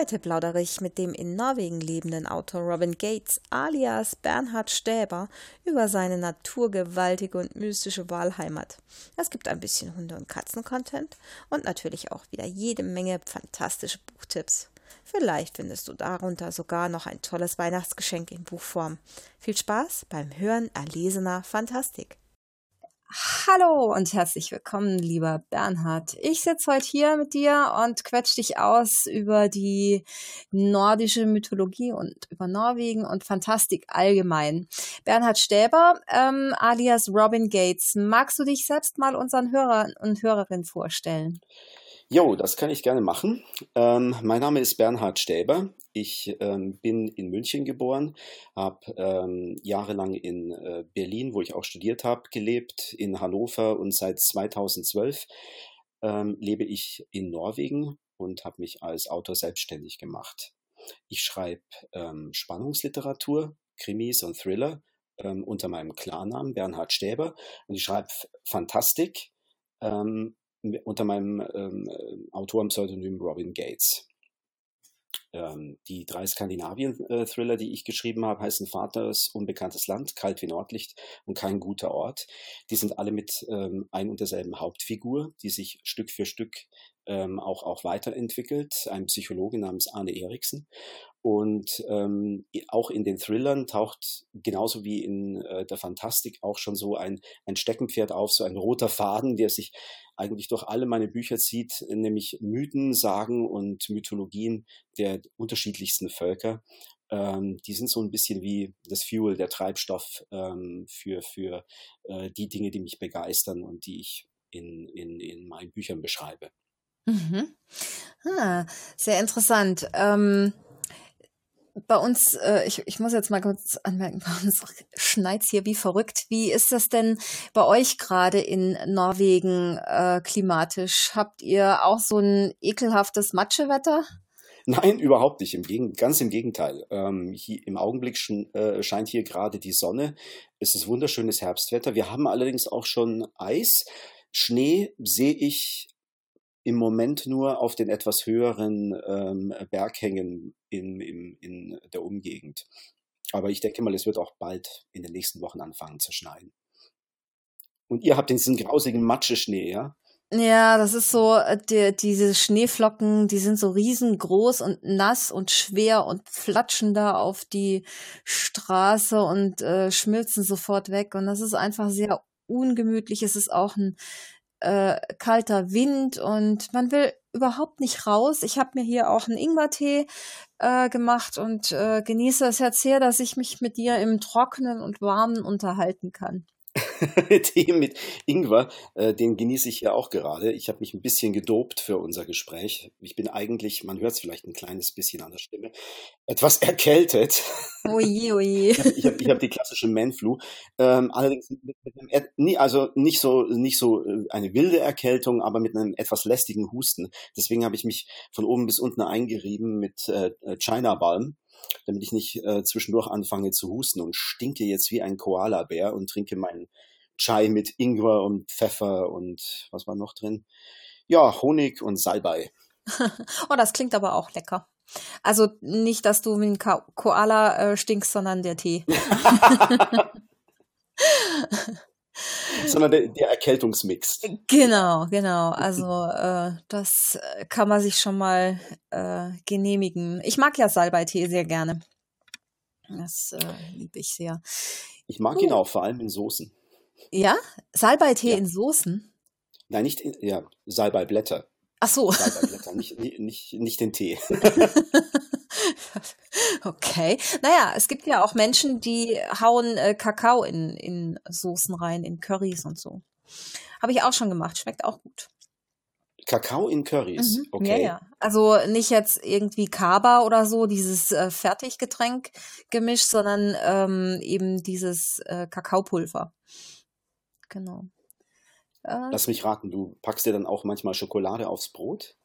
Heute plaudere ich mit dem in Norwegen lebenden Autor Robin Gates alias Bernhard Stäber über seine naturgewaltige und mystische Wahlheimat. Es gibt ein bisschen Hunde- und Katzen-Content und natürlich auch wieder jede Menge fantastische Buchtipps. Vielleicht findest du darunter sogar noch ein tolles Weihnachtsgeschenk in Buchform. Viel Spaß beim Hören erlesener Fantastik. Hallo und herzlich willkommen, lieber Bernhard. Ich sitze heute hier mit dir und quetsch dich aus über die nordische Mythologie und über Norwegen und Fantastik allgemein. Bernhard Stäber, ähm, alias Robin Gates, magst du dich selbst mal unseren Hörern und Hörerinnen vorstellen? Jo, das kann ich gerne machen. Ähm, mein Name ist Bernhard Stäber. Ich ähm, bin in München geboren, habe ähm, jahrelang in äh, Berlin, wo ich auch studiert habe, gelebt, in Hannover und seit 2012 ähm, lebe ich in Norwegen und habe mich als Autor selbstständig gemacht. Ich schreibe ähm, Spannungsliteratur, Krimis und Thriller ähm, unter meinem Klarnamen Bernhard Stäber und ich schreibe Fantastik unter meinem ähm, Autorenpseudonym Robin Gates. Ähm, die drei Skandinavien-Thriller, die ich geschrieben habe, heißen Vaters Unbekanntes Land, Kalt wie Nordlicht und Kein guter Ort. Die sind alle mit ähm, ein und derselben Hauptfigur, die sich Stück für Stück ähm, auch, auch weiterentwickelt, ein Psychologe namens Arne Eriksen. Und ähm, auch in den Thrillern taucht genauso wie in äh, der Fantastik auch schon so ein, ein Steckenpferd auf, so ein roter Faden, der sich eigentlich durch alle meine Bücher zieht, nämlich Mythen, Sagen und Mythologien der unterschiedlichsten Völker. Ähm, die sind so ein bisschen wie das Fuel, der Treibstoff ähm, für, für äh, die Dinge, die mich begeistern und die ich in, in, in meinen Büchern beschreibe. Mhm. Ah, sehr interessant. Ähm bei uns, äh, ich, ich muss jetzt mal kurz anmerken, bei uns schneit's hier wie verrückt. Wie ist das denn bei euch gerade in Norwegen äh, klimatisch? Habt ihr auch so ein ekelhaftes Matschewetter? Nein, überhaupt nicht. Im Gegen ganz im Gegenteil. Ähm, hier, Im Augenblick sch äh, scheint hier gerade die Sonne. Es ist wunderschönes Herbstwetter. Wir haben allerdings auch schon Eis. Schnee sehe ich im Moment nur auf den etwas höheren ähm, Berghängen in, in, in der Umgegend. Aber ich denke mal, es wird auch bald in den nächsten Wochen anfangen zu schneien. Und ihr habt diesen grausigen Matscheschnee, ja? Ja, das ist so, äh, die, diese Schneeflocken, die sind so riesengroß und nass und schwer und flatschen da auf die Straße und äh, schmilzen sofort weg. Und das ist einfach sehr ungemütlich. Es ist auch ein äh, kalter Wind und man will überhaupt nicht raus. Ich habe mir hier auch einen Ingwertee äh, gemacht und äh, genieße es jetzt sehr, dass ich mich mit dir im Trockenen und Warmen unterhalten kann. Tee mit Ingwer, äh, den genieße ich ja auch gerade. Ich habe mich ein bisschen gedopt für unser Gespräch. Ich bin eigentlich, man hört es vielleicht ein kleines bisschen an der Stimme, etwas erkältet. Oje, oje. ich habe hab die klassische Manflu. Ähm, allerdings mit, mit einem, also nicht so, nicht so äh, eine wilde Erkältung, aber mit einem etwas lästigen Husten. Deswegen habe ich mich von oben bis unten eingerieben mit äh, China Balm damit ich nicht äh, zwischendurch anfange zu husten und stinke jetzt wie ein Koala-Bär und trinke meinen Chai mit Ingwer und Pfeffer und was war noch drin? Ja, Honig und Salbei. oh, das klingt aber auch lecker. Also nicht, dass du wie ein Ko Koala äh, stinkst, sondern der Tee. sondern der, der, Erkältungsmix. Genau, genau. Also äh, das kann man sich schon mal äh, genehmigen. Ich mag ja Salbeitee sehr gerne. Das äh, liebe ich sehr. Ich mag uh. ihn auch, vor allem in Soßen. Ja? Salbeitee ja. in Soßen? Nein, nicht in, ja, Salbeiblätter. Ach so. Salbeiblätter, nicht, nicht, nicht den Tee. okay. Naja, es gibt ja auch Menschen, die hauen äh, Kakao in, in Soßen rein, in Currys und so. Habe ich auch schon gemacht. Schmeckt auch gut. Kakao in Currys, Mhm. okay. Ja, ja. Also nicht jetzt irgendwie Kaba oder so, dieses äh, Fertiggetränk gemischt, sondern ähm, eben dieses äh, Kakaopulver. Genau. Äh, Lass mich raten, du packst dir dann auch manchmal Schokolade aufs Brot?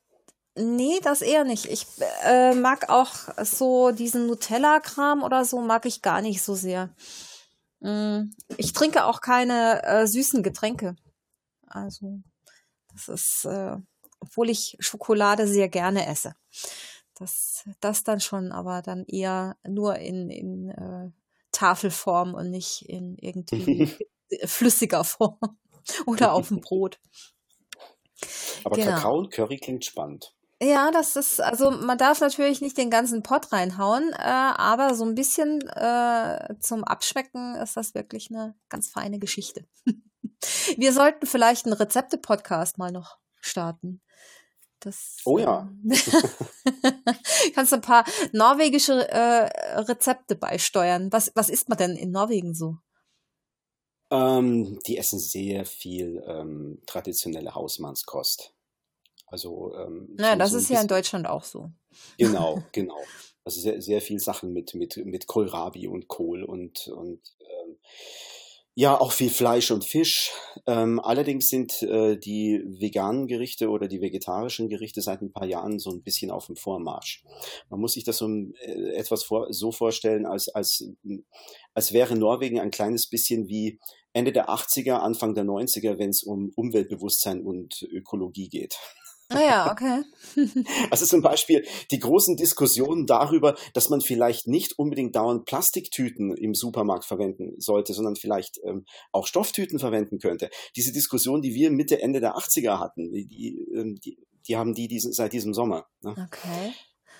Nee, das eher nicht. Ich äh, mag auch so diesen Nutella-Kram oder so, mag ich gar nicht so sehr. Mm, Ich trinke auch keine äh, süßen Getränke. Also, das ist, äh, obwohl ich Schokolade sehr gerne esse. Das, das dann schon, aber dann eher nur in, in äh, Tafelform und nicht in irgendwie flüssiger Form oder auf dem Brot. Aber Genau. Kakao und Curry klingt spannend. Ja, das ist, also man darf natürlich nicht den ganzen Pott reinhauen, äh, aber so ein bisschen äh, zum Abschmecken ist das wirklich eine ganz feine Geschichte. Wir sollten vielleicht einen Rezepte-Podcast mal noch starten. Das, Oh ja. kannst du ein paar norwegische äh, Rezepte beisteuern. Was, was isst man denn in Norwegen so? Ähm, die essen sehr viel ähm, traditionelle Hausmannskost. Also ähm, Naja, so, das so ist ja in Deutschland auch so. Genau, genau. Also sehr, sehr viel Sachen mit, mit, mit Kohlrabi und Kohl und, und ähm, ja, auch viel Fleisch und Fisch. Ähm, allerdings sind äh, die veganen Gerichte oder die vegetarischen Gerichte seit ein paar Jahren so ein bisschen auf dem Vormarsch. Man muss sich das so äh, etwas vor, so vorstellen, als, als, als wäre Norwegen ein kleines bisschen wie Ende der 80er, Anfang der 90er, wenn es um Umweltbewusstsein und Ökologie geht. Naja, okay. Also zum Beispiel die großen Diskussionen darüber, dass man vielleicht nicht unbedingt dauernd Plastiktüten im Supermarkt verwenden sollte, sondern vielleicht ähm, auch Stofftüten verwenden könnte. Diese Diskussion, die wir Mitte, Ende der 80er hatten, die, die, ähm, die, die haben die diesen, seit diesem Sommer. Ne? Okay.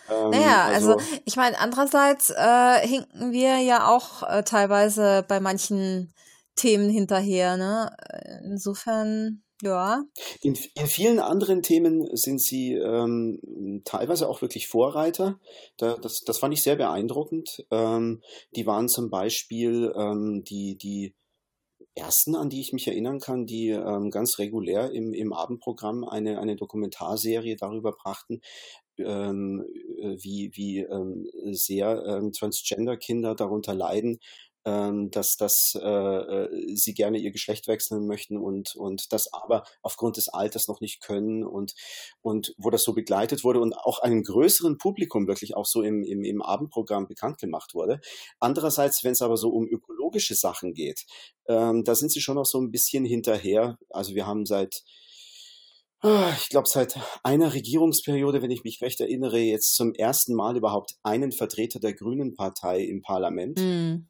Ähm, Naja, also ich meine, andererseits äh, hinken wir ja auch äh, teilweise bei manchen Themen hinterher, ne? Äh, Insofern, ja. In, in vielen anderen Themen sind sie ähm, teilweise auch wirklich Vorreiter. Da, das, das fand ich sehr beeindruckend. Ähm, die waren zum Beispiel ähm, die, die ersten, an die ich mich erinnern kann, die ähm, ganz regulär im, im Abendprogramm eine, eine Dokumentarserie darüber brachten, ähm, äh, wie, wie ähm, sehr ähm, Transgender-Kinder darunter leiden, dass, dass äh, äh, sie gerne ihr Geschlecht wechseln möchten und, und das aber aufgrund des Alters noch nicht können und, und wo das so begleitet wurde und auch einem größeren Publikum wirklich auch so im, im, im Abendprogramm bekannt gemacht wurde. Andererseits, wenn es aber so um ökologische Sachen geht, ähm, da sind sie schon noch so ein bisschen hinterher. Also wir haben seit ah, ich glaube, seit einer Regierungsperiode, wenn ich mich recht erinnere, jetzt zum ersten Mal überhaupt einen Vertreter der Grünen Partei im Parlament. Hm.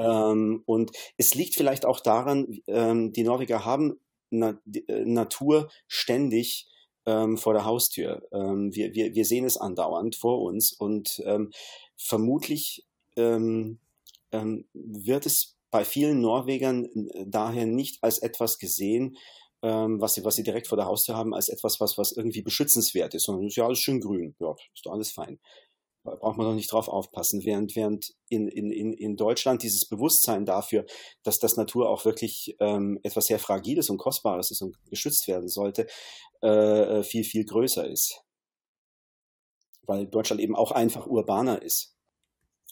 Ähm, und es liegt vielleicht auch daran, ähm, die Norweger haben Na äh, Natur ständig ähm, vor der Haustür. Ähm, wir, wir, wir sehen es andauernd vor uns und ähm, vermutlich ähm, wird es bei vielen Norwegern äh, daher nicht als etwas gesehen, was sie, was sie direkt vor der Haustür haben, als etwas, was, was irgendwie beschützenswert ist, sondern ist ja alles schön grün. Ja, ist doch alles fein. Da braucht man doch nicht drauf aufpassen. Während, während in, in, in in Deutschland dieses Bewusstsein dafür, dass das Natur auch wirklich ähm, etwas sehr Fragiles und Kostbares ist und geschützt werden sollte, äh, viel, viel größer ist. Weil Deutschland eben auch einfach urbaner ist.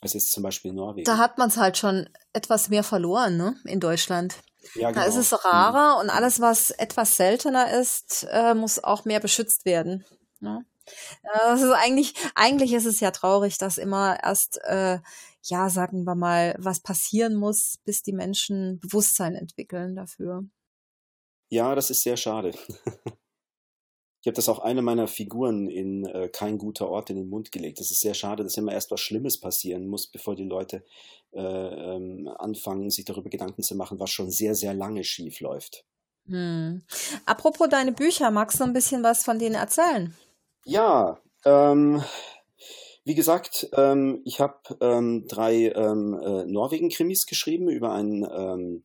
Als jetzt zum Beispiel Norwegen. Da hat man es halt schon etwas mehr verloren, ne? In Deutschland. ja, Da ist genau. es rarer und alles, was etwas seltener ist, äh, muss auch mehr beschützt werden. Ne? Äh, Das ist eigentlich, eigentlich ist es ja traurig, dass immer erst, äh, ja, sagen wir mal, was passieren muss, bis die Menschen Bewusstsein entwickeln dafür. Ja, das ist sehr schade. Ich habe das auch eine meiner Figuren in äh, Kein guter Ort in den Mund gelegt. Es ist sehr schade, dass immer erst was Schlimmes passieren muss, bevor die Leute äh, ähm, anfangen, sich darüber Gedanken zu machen, was schon sehr, sehr lange schief läuft. Hm. Apropos deine Bücher, magst du ein bisschen was von denen erzählen? Ja, ähm, wie gesagt, ähm, ich habe ähm, drei ähm, äh, Norwegen-Krimis geschrieben über einen ähm,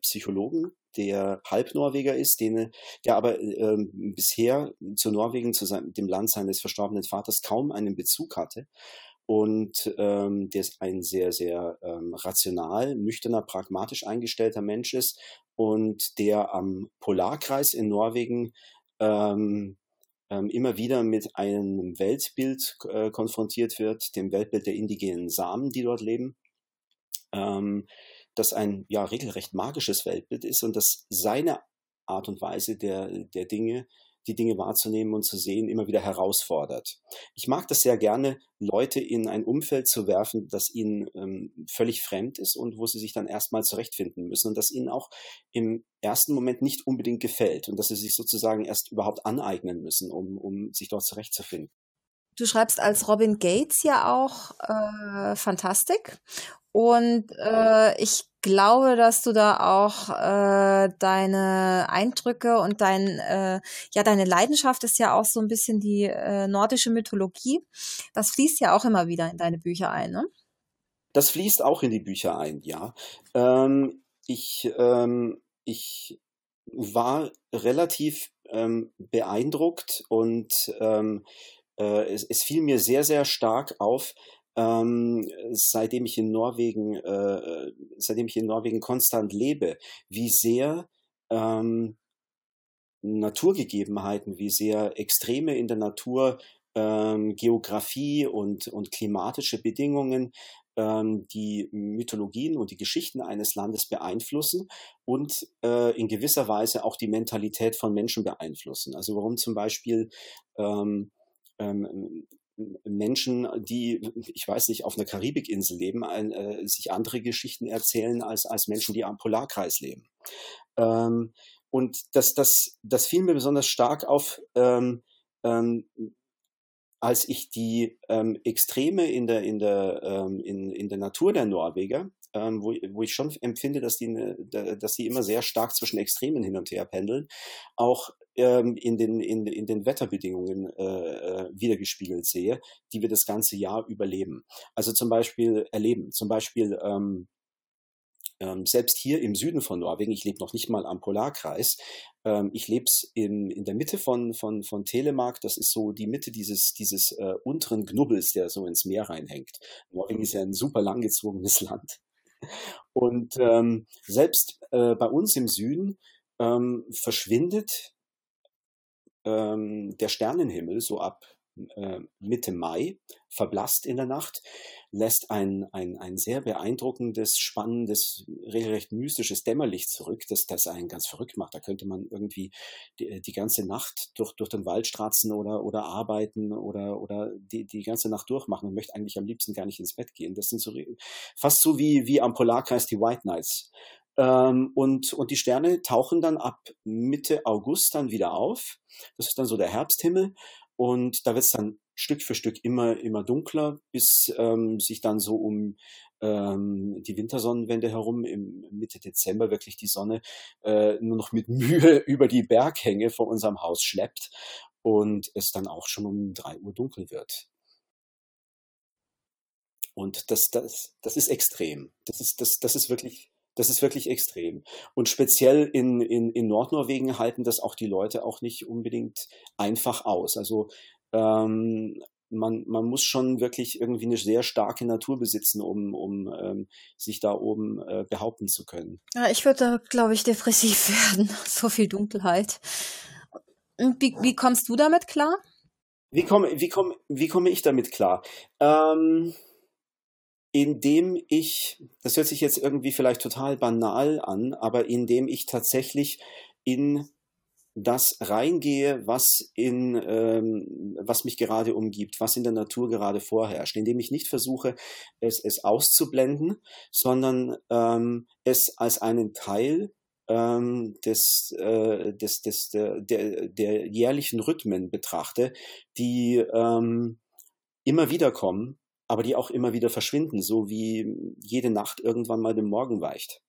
Psychologen, der Halbnorweger ist, den, der aber ähm, bisher zu Norwegen, zu seinem, dem Land seines verstorbenen Vaters, kaum einen Bezug hatte. Und ähm, der ist ein sehr, sehr ähm, rational, nüchterner, pragmatisch eingestellter Mensch ist und der am Polarkreis in Norwegen ähm, immer wieder mit einem Weltbild äh, konfrontiert wird, dem Weltbild der indigenen Samen, die dort leben, ähm, das ein ja regelrecht magisches Weltbild ist und das seine Art und Weise der, der Dinge die Dinge wahrzunehmen und zu sehen, immer wieder herausfordert. Ich mag das sehr gerne, Leute in ein Umfeld zu werfen, das ihnen ähm, völlig fremd ist und wo sie sich dann erstmal zurechtfinden müssen und das ihnen auch im ersten Moment nicht unbedingt gefällt und dass sie sich sozusagen erst überhaupt aneignen müssen, um, um sich dort zurechtzufinden. Du schreibst als Robin Gates ja auch äh, Fantastik. Und äh, ich glaube, dass du da auch äh, deine Eindrücke und dein, äh, ja, deine Leidenschaft ist ja auch so ein bisschen die äh, nordische Mythologie. Das fließt ja auch immer wieder in deine Bücher ein, ne? Das fließt auch in die Bücher ein, ja. Ähm, ich, ähm, ich war relativ ähm, beeindruckt und ähm, äh, es, es fiel mir sehr, sehr stark auf, ähm, seitdem ich in Norwegen, äh, seitdem ich in Norwegen konstant lebe, wie sehr ähm, Naturgegebenheiten, wie sehr Extreme in der Natur, ähm, Geografie und, und klimatische Bedingungen ähm, die Mythologien und die Geschichten eines Landes beeinflussen und äh, in gewisser Weise auch die Mentalität von Menschen beeinflussen. Also warum zum Beispiel ähm, ähm, Menschen, die, ich weiß nicht, auf einer Karibikinsel leben, ein, äh, sich andere Geschichten erzählen als, als Menschen, die am Polarkreis leben. Ähm, und das, das, das fiel mir besonders stark auf, ähm, ähm, als ich die ähm, Extreme in der, in, der, ähm, in, in der Natur der Norweger, ähm, wo, wo ich schon empfinde, dass die, ne, dass die immer sehr stark zwischen Extremen hin und her pendeln, auch ähm, in, den, in, in den Wetterbedingungen äh, äh, wiedergespiegelt sehe, die wir das ganze Jahr überleben. Also zum Beispiel erleben, zum Beispiel ähm, ähm, selbst hier im Süden von Norwegen, ich lebe noch nicht mal am Polarkreis, ähm, ich lebe in, in der Mitte von, von, von Telemark, das ist so die Mitte dieses, dieses äh, unteren Knubbels, der so ins Meer reinhängt. Norwegen ist ja ein super langgezogenes Land. Und ähm, selbst äh, bei uns im Süden ähm, verschwindet ähm, der Sternenhimmel so ab äh, Mitte Mai verblasst in der Nacht, lässt ein, ein, ein sehr beeindruckendes, spannendes, regelrecht mystisches Dämmerlicht zurück, das, das einen ganz verrückt macht. Da könnte man irgendwie die, die ganze Nacht durch, durch den Wald stratzen oder, oder arbeiten oder, oder die, die ganze Nacht durchmachen und möchte eigentlich am liebsten gar nicht ins Bett gehen. Das sind so fast so wie, wie am Polarkreis die White Nights. Ähm, und, und die Sterne tauchen dann ab Mitte August dann wieder auf. Das ist dann so der Herbsthimmel. Und da wird es dann Stück für Stück immer, immer dunkler, bis ähm, sich dann so um ähm, die Wintersonnenwende herum im Mitte Dezember wirklich die Sonne äh, nur noch mit Mühe über die Berghänge vor unserem Haus schleppt und es dann auch schon um drei Uhr dunkel wird. Und das, das, das ist extrem. Das ist, das, das ist wirklich das ist wirklich extrem. Und speziell in, in, in Nordnorwegen halten das auch die Leute auch nicht unbedingt einfach aus. Also ähm, man, man muss schon wirklich irgendwie eine sehr starke Natur besitzen, um, um ähm, sich da oben äh, behaupten zu können. Ja, ich würde, glaube ich, depressiv werden. So viel Dunkelheit. Wie, wie kommst du damit klar? Wie komme, wie komme, wie komme ich damit klar? Ähm, indem ich, das hört sich jetzt irgendwie vielleicht total banal an, aber indem ich tatsächlich in das reingehe, was in ähm, was mich gerade umgibt, was in der Natur gerade vorherrscht, indem ich nicht versuche, es, es auszublenden, sondern ähm, es als einen Teil ähm, des, äh, des, des der, der, der jährlichen Rhythmen betrachte, die ähm, immer wieder kommen aber die auch immer wieder verschwinden, so wie jede Nacht irgendwann mal dem Morgen weicht.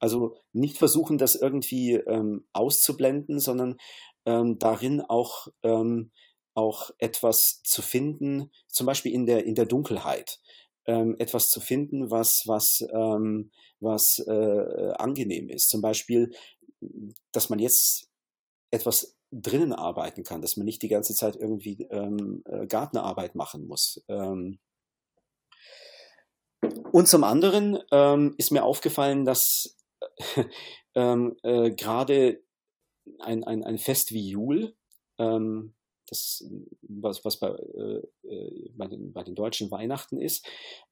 Also nicht versuchen, das irgendwie ähm, auszublenden, sondern ähm, darin auch, ähm, auch etwas zu finden, zum Beispiel in der, in der Dunkelheit. ähm, etwas zu finden, was, was, ähm, was äh, angenehm ist. Zum Beispiel, dass man jetzt etwas drinnen arbeiten kann, dass man nicht die ganze Zeit irgendwie ähm, äh, Gartenarbeit machen muss. Ähm, und zum anderen ähm, ist mir aufgefallen, dass ähm, äh, gerade ein, ein, ein Fest wie Jul, ähm, das, was, was bei, äh, äh, bei, den, bei den deutschen Weihnachten ist,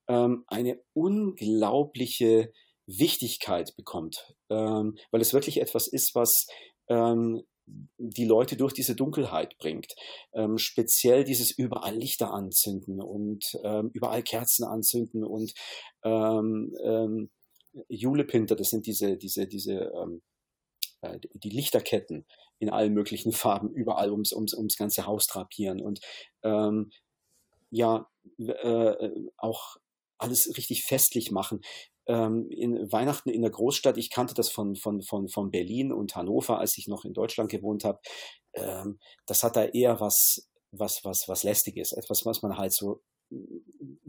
ähm, eine unglaubliche Wichtigkeit bekommt, weil es wirklich etwas ist, was ähm, die Leute durch diese Dunkelheit bringt. Ähm, speziell dieses überall Lichter anzünden und ähm, überall Kerzen anzünden und ähm, ähm, Julepinter, das sind diese, diese, diese, ähm, äh, die Lichterketten in allen möglichen Farben überall ums, ums, ums ganze Haus drapieren und ähm, ja, äh, auch alles richtig festlich machen ähm, in Weihnachten in der Großstadt, ich kannte das von, von, von, von Berlin und Hannover, als ich noch in Deutschland gewohnt habe, ähm, das hat da eher was, was, was, was Lästiges, etwas, was man halt so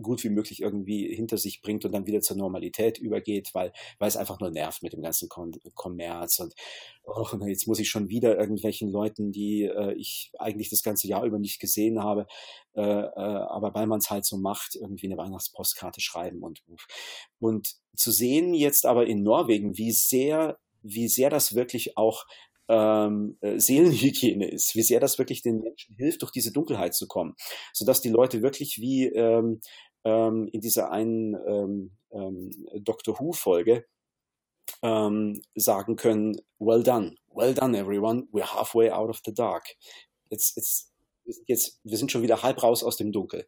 gut wie möglich irgendwie hinter sich bringt und dann wieder zur Normalität übergeht, weil, weil es einfach nur nervt mit dem ganzen Kommerz und oh, jetzt muss ich schon wieder irgendwelchen Leuten, die äh, ich eigentlich das ganze Jahr über nicht gesehen habe, äh, äh, aber weil man es halt so macht, irgendwie eine Weihnachtspostkarte schreiben und und zu sehen jetzt aber in Norwegen, wie sehr wie sehr das wirklich auch ähm, äh, Seelenhygiene ist, wie sehr das wirklich den Menschen hilft, durch diese Dunkelheit zu kommen, sodass die Leute wirklich wie ähm, ähm, in dieser einen ähm, ähm, Doctor Who-Folge ähm, sagen können, well done, well done everyone, we're halfway out of the dark. Jetzt, jetzt, jetzt, wir sind schon wieder halb raus aus dem Dunkel.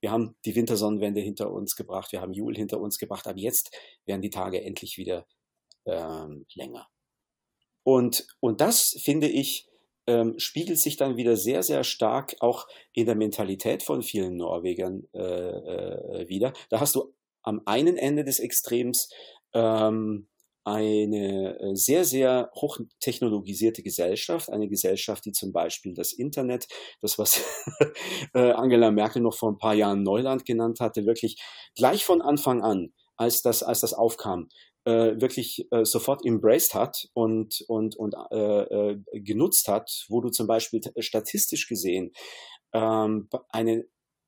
Wir haben die Wintersonnenwende hinter uns gebracht, wir haben Jul hinter uns gebracht, aber jetzt werden die Tage endlich wieder ähm, länger. Und, und das, finde ich, ähm, spiegelt sich dann wieder sehr, sehr stark auch in der Mentalität von vielen Norwegern äh, äh, wieder. Da hast du am einen Ende des Extrems ähm, eine äh, sehr, sehr hochtechnologisierte Gesellschaft, eine Gesellschaft, die zum Beispiel das Internet, das was äh, Angela Merkel noch vor ein paar Jahren Neuland genannt hatte, wirklich gleich von Anfang an, als das, als das aufkam, äh, wirklich äh, sofort embraced hat und, und, und äh, äh, genutzt hat, wo du zum Beispiel statistisch gesehen ähm, eine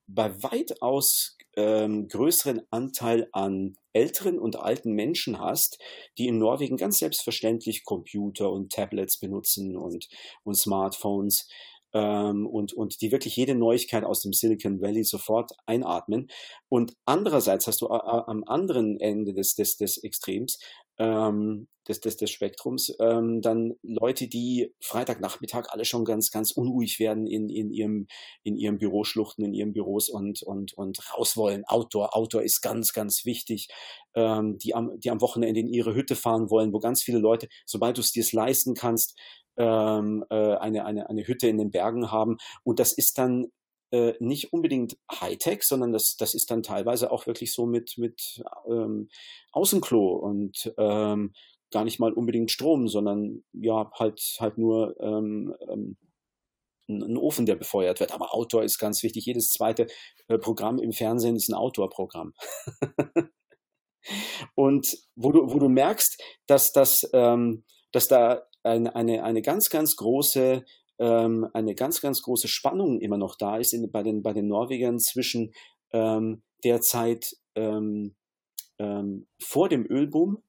bei weitaus ähm, größeren Anteil an älteren und alten Menschen hast, die in Norwegen ganz selbstverständlich Computer und Tablets benutzen und, und Smartphones ähm, und, und die wirklich jede Neuigkeit aus dem Silicon Valley sofort einatmen. Und andererseits hast du am anderen Ende des, des, des Extrems ähm, des, des, des Spektrums ähm, dann Leute, die Freitagnachmittag alle schon ganz, ganz unruhig werden in, in, ihrem, in ihrem Büroschluchten, in ihren Büros und, und, und raus wollen. Outdoor, Outdoor ist ganz, ganz wichtig. Ähm, die, am, die am Wochenende in ihre Hütte fahren wollen, wo ganz viele Leute, sobald du es dir leisten kannst, ähm, äh, eine, eine, eine Hütte in den Bergen haben. Und das ist dann äh, nicht unbedingt Hightech, sondern das, das ist dann teilweise auch wirklich so mit, mit ähm, Außenklo und ähm, gar nicht mal unbedingt Strom, sondern ja, halt, halt nur ähm, ähm, ein Ofen, der befeuert wird. Aber Outdoor ist ganz wichtig. Jedes zweite äh, Programm im Fernsehen ist ein Outdoor-Programm. und wo du, wo du merkst, dass, das, ähm, dass da eine, eine, eine ganz, ganz große ähm, eine ganz, ganz große Spannung immer noch da ist in, bei, den, bei den Norwegern zwischen ähm, der Zeit ähm, ähm, vor dem Ölboom,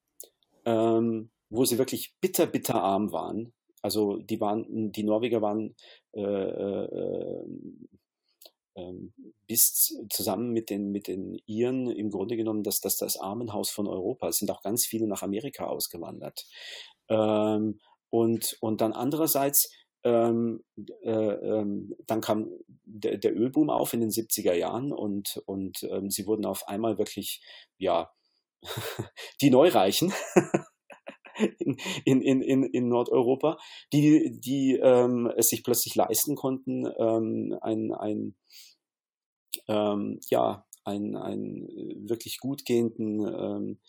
ähm, wo sie wirklich bitter, bitter arm waren. Also die waren, die Norweger waren äh, äh, äh, bis zusammen mit den, mit den Iren im Grunde genommen das, das, das Armenhaus von Europa. Es sind auch ganz viele nach Amerika ausgewandert. Ähm, und, und dann andererseits, ähm, äh, ähm, dann kam der, der, Ölboom auf in den 70er Jahren und, und ähm, sie wurden auf einmal wirklich, ja, die Neureichen. in, in, in, in Nordeuropa, die, die ähm, es sich plötzlich leisten konnten, ähm, ein, ein ähm, ja, einen, einen wirklich gut gehenden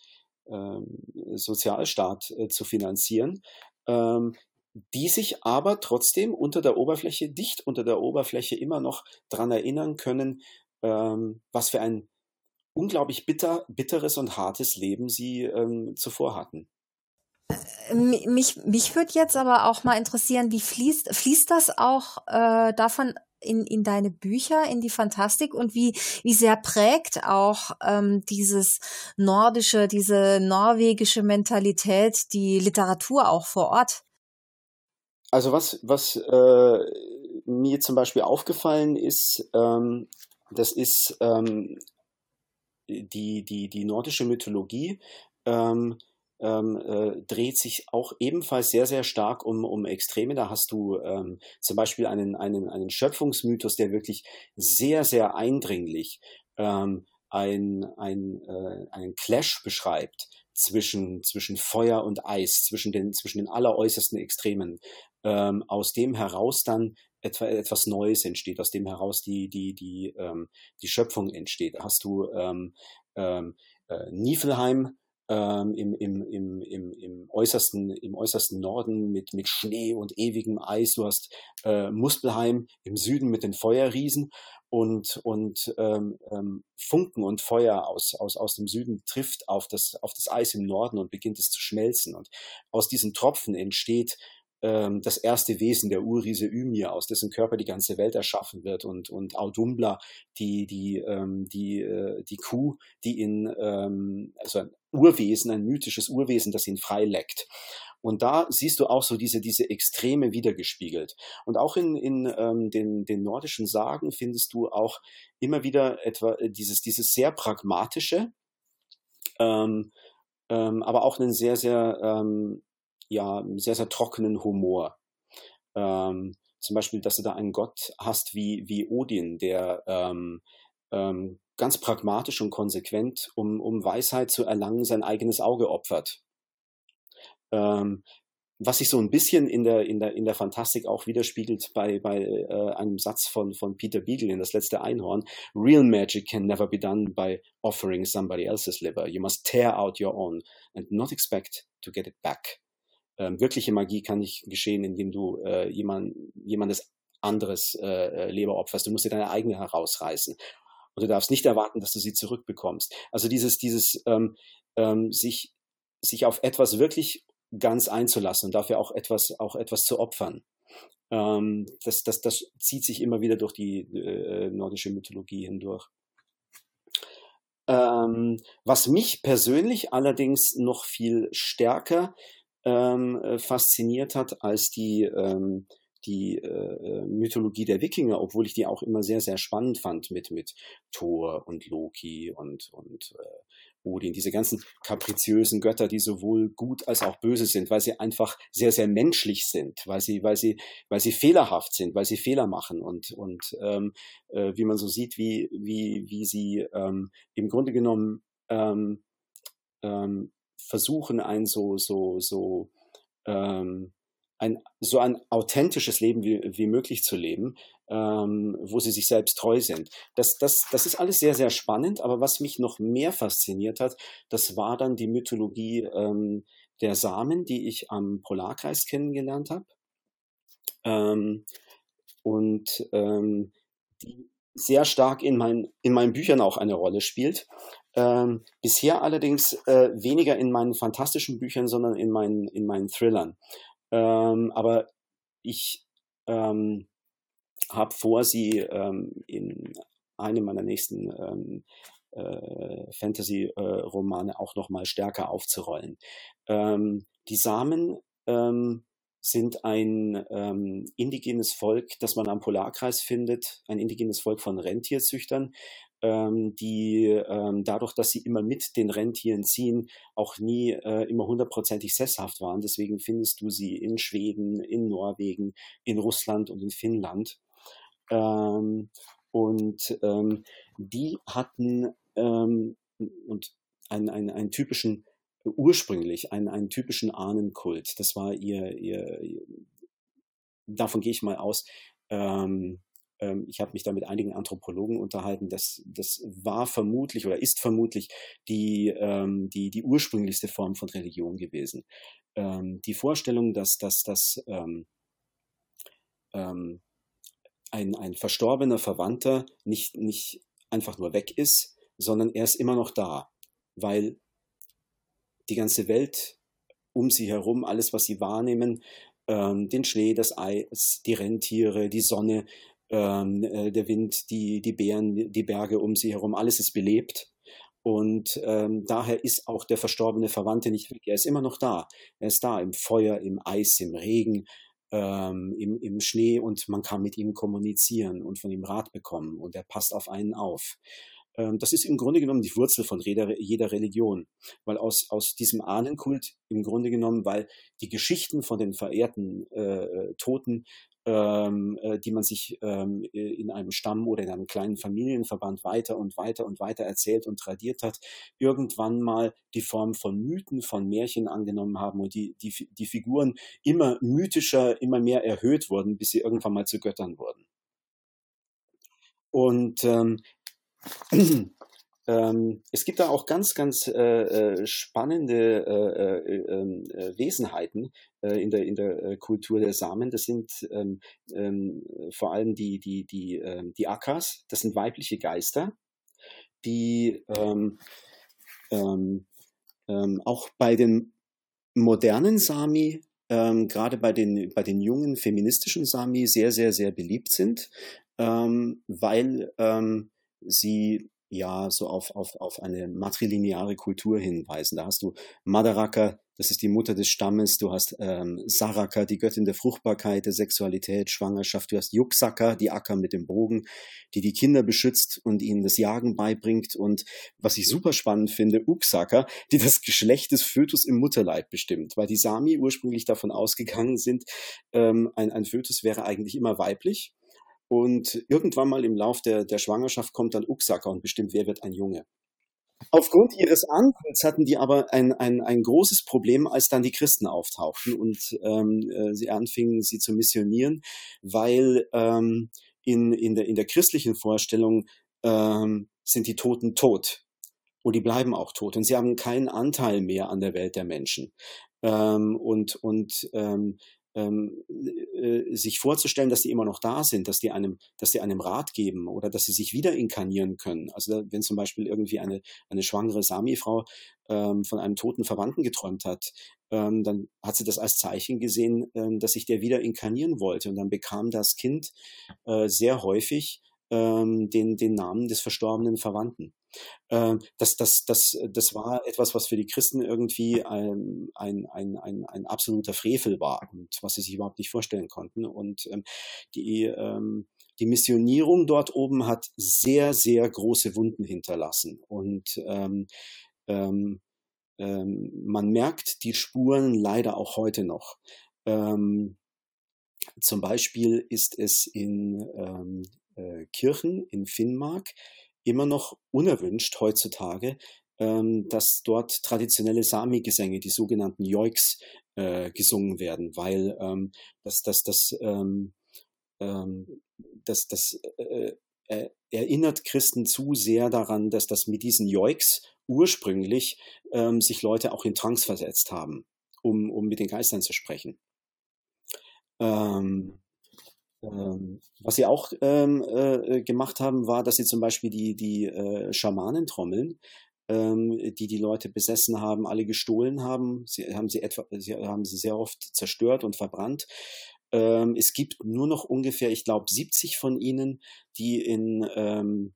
Sozialstaat äh, zu finanzieren, ähm, die sich aber trotzdem unter der Oberfläche, dicht unter der Oberfläche immer noch dran erinnern können, ähm, was für ein unglaublich bitter, bitteres und hartes Leben sie ähm, zuvor hatten. Mich, mich würde jetzt aber auch mal interessieren, wie fließt, fließt das auch äh, davon in, in deine Bücher, in die Fantastik und wie, wie sehr prägt auch ähm, dieses nordische, diese norwegische Mentalität die Literatur auch vor Ort? Also was, was äh, mir zum Beispiel aufgefallen ist, ähm, das ist ähm, die, die, die nordische Mythologie ähm, ähm, äh, dreht sich auch ebenfalls sehr, sehr stark um, um Extreme. Da hast du ähm, zum Beispiel einen, einen, einen Schöpfungsmythos, der wirklich sehr, sehr eindringlich ähm, ein, ein, äh, einen Clash beschreibt zwischen, zwischen Feuer und Eis, zwischen den, zwischen den alleräußersten Extremen, ähm, aus dem heraus dann etwa, etwas Neues entsteht, aus dem heraus die, die, die, ähm, die Schöpfung entsteht. Hast du ähm, ähm, äh, ähm, im, im, im, im, im, äußersten, im äußersten Norden mit, mit Schnee und ewigem Eis. Du hast äh, Muspelheim im Süden mit den Feuerriesen und, und ähm, ähm, Funken und Feuer aus, aus, aus dem Süden trifft auf das, auf das Eis im Norden und beginnt es zu schmelzen. Und aus diesen Tropfen entsteht ähm, das erste Wesen der Urriese Ymir, aus dessen Körper die ganze Welt erschaffen wird und, und Audumbla, die, die, ähm, die, äh, die Kuh, die in, ähm, also Urwesen, ein mythisches Urwesen, das ihn freileckt. Und da siehst du auch so diese, diese Extreme wiedergespiegelt. Und auch in, in ähm, den, den nordischen Sagen findest du auch immer wieder etwa äh, dieses, dieses sehr pragmatische, ähm, ähm, aber auch einen sehr, sehr ähm, ja sehr, sehr trockenen Humor. Ähm, zum Beispiel, dass du da einen Gott hast wie, wie Odin, der ähm, ähm, ganz pragmatisch und konsequent, um, um Weisheit zu erlangen, sein eigenes Auge opfert. Ähm, was sich so ein bisschen in der, in der, in der Fantastik auch widerspiegelt bei, bei äh, einem Satz von, von Peter Beagle in Das letzte Einhorn. Real magic can never be done by offering somebody else's liver. You must tear out your own and not expect to get it back ähm, wirkliche Magie kann nicht geschehen, indem du äh, jemand, jemandes anderes äh, äh, Leber opferst. Du musst dir deine eigene herausreißen. Und du darfst nicht erwarten, dass du sie zurückbekommst. Also dieses, dieses ähm, ähm, sich, sich auf etwas wirklich ganz einzulassen und dafür auch etwas, auch etwas zu opfern. Ähm, das, das, das zieht sich immer wieder durch die äh, nordische Mythologie hindurch. Ähm, was mich persönlich allerdings noch viel stärker ähm, äh, fasziniert hat als die, ähm, die äh, Mythologie der Wikinger, obwohl ich die auch immer sehr, sehr spannend fand mit, mit Thor und Loki und, und äh, Odin, diese ganzen kapriziösen Götter, die sowohl gut als auch böse sind, weil sie einfach sehr, sehr menschlich sind, weil sie, weil sie, weil sie fehlerhaft sind, weil sie Fehler machen und, und ähm, äh, wie man so sieht, wie, wie, wie sie ähm, im Grunde genommen ähm, ähm, versuchen, ein so, so, so, ähm, ein, so ein authentisches Leben wie, wie möglich zu leben, ähm, wo sie sich selbst treu sind. Das, das, das ist alles sehr, sehr spannend, aber was mich noch mehr fasziniert hat, das war dann die Mythologie ähm, der Samen, die ich am Polarkreis kennengelernt habe. Ähm, und ähm, die sehr stark in, mein, in meinen Büchern auch eine Rolle spielt. Ähm, bisher allerdings äh, weniger in meinen fantastischen Büchern, sondern in meinen, in meinen Thrillern. Ähm, aber ich ähm, habe vor, sie ähm, in einem meiner nächsten ähm, äh, Fantasy-Romane äh, auch nochmal stärker aufzurollen. Ähm, die Samen ähm, sind ein ähm, indigenes Volk, das man am Polarkreis findet, ein indigenes Volk von Rentierzüchtern, die ähm, dadurch, dass sie immer mit den Rentieren ziehen, auch nie äh, immer hundertprozentig sesshaft waren. Deswegen findest du sie in Schweden, in Norwegen, in Russland und in Finnland. Ähm, und ähm, die hatten ähm, und einen, einen, einen typischen, ursprünglich einen, einen typischen Ahnenkult. Das war ihr, ihr, davon gehe ich mal aus, ähm, ähm, ich habe mich da mit einigen Anthropologen unterhalten, das, das war vermutlich oder ist vermutlich die, ähm, die, die ursprünglichste Form von Religion gewesen. Ähm, die Vorstellung, dass, dass, dass ähm, ähm, ein, ein verstorbener Verwandter nicht, nicht einfach nur weg ist, sondern er ist immer noch da, weil die ganze Welt um sie herum, alles, was sie wahrnehmen, ähm, den Schnee, das Eis, die Rentiere, die Sonne, ähm, äh, der Wind, die, die Bären, die Berge um sie herum, alles ist belebt. Und ähm, daher ist auch der verstorbene Verwandte nicht weg. Er ist immer noch da. Er ist da im Feuer, im Eis, im Regen, ähm, im, im Schnee und man kann mit ihm kommunizieren und von ihm Rat bekommen und er passt auf einen auf. Ähm, das ist im Grunde genommen die Wurzel von jeder, jeder Religion, weil aus, aus diesem Ahnenkult im Grunde genommen, weil die Geschichten von den verehrten äh, Toten ähm, äh, die man sich ähm, in einem Stamm oder in einem kleinen Familienverband weiter und weiter und weiter erzählt und tradiert hat, irgendwann mal die Form von Mythen, von Märchen angenommen haben und die, die, die Figuren immer mythischer, immer mehr erhöht wurden, bis sie irgendwann mal zu Göttern wurden. Und ähm, ähm, es gibt da auch ganz, ganz äh, äh spannende äh, äh, ähm, äh, Wesenheiten äh, in der, in der Kultur der Samen. Das sind ähm, ähm, vor allem die, die, die, ähm, die Akas, das sind weibliche Geister, die ähm, auch bei den modernen Sami gerade bei den, bei den jungen feministischen Sami sehr, sehr, sehr beliebt sind, weil sie ja so auf, auf, auf eine matrilineare Kultur hinweisen. Da hast du Madaraka, das ist die Mutter des Stammes, du hast ähm, Saraka, die Göttin der Fruchtbarkeit, der Sexualität, Schwangerschaft, du hast Yuksaka, die Acker mit dem Bogen, die die Kinder beschützt und ihnen das Jagen beibringt. Und was ich super spannend finde, Uksaka, die das Geschlecht des Fötus im Mutterleib bestimmt, weil die Sami ursprünglich davon ausgegangen sind, ähm, ein, ein Fötus wäre eigentlich immer weiblich und irgendwann mal im Lauf der, der Schwangerschaft kommt dann Uxacker und bestimmt, wer wird ein Junge. Aufgrund ihres Ankels hatten die aber ein, ein, ein großes Problem, als dann die Christen auftauchten und ähm, äh, sie anfingen, sie zu missionieren, weil ähm, in, in, der, in der christlichen Vorstellung ähm, sind die Toten tot. Und die bleiben auch tot. Und sie haben keinen Anteil mehr an der Welt der Menschen. Ähm, und und ähm, ähm, äh, sich vorzustellen, dass die immer noch da sind, dass die einem, dass die einem Rat geben oder dass sie sich wieder inkarnieren können. Also wenn zum Beispiel irgendwie eine, eine schwangere Sami-Frau ähm, von einem toten Verwandten geträumt hat, ähm, dann hat sie das als Zeichen gesehen, ähm, dass sich der wieder inkarnieren wollte. Und dann bekam das Kind äh, sehr häufig ähm, den, den Namen des verstorbenen Verwandten. Ähm, das, das, das, das war etwas, was für die Christen irgendwie ein, ein, ein, ein, ein absoluter Frevel war und was sie sich überhaupt nicht vorstellen konnten. Und ähm, die, ähm, die Missionierung dort oben hat sehr, sehr große Wunden hinterlassen. Und ähm, ähm, ähm, man merkt die Spuren leider auch heute noch. Ähm, zum Beispiel ist es in ähm, äh, Kirchen in Finnmark immer noch unerwünscht heutzutage, ähm, dass dort traditionelle Sami-Gesänge, die sogenannten Yoiks, äh, gesungen werden, weil ähm, das, das, das, ähm, ähm, das, das äh, äh, erinnert Christen zu sehr daran, dass das mit diesen Yoiks ursprünglich ähm, sich Leute auch in Trance versetzt haben, um, um mit den Geistern zu sprechen. Ähm, ähm, was sie auch ähm, äh, gemacht haben, war, dass sie zum Beispiel die, die äh, Schamanentrommeln, ähm, die die Leute besessen haben, alle gestohlen haben. Sie haben sie etwa, sie haben sie sehr oft zerstört und verbrannt. Ähm, es gibt nur noch ungefähr, ich glaube, 70 von ihnen, die in ähm,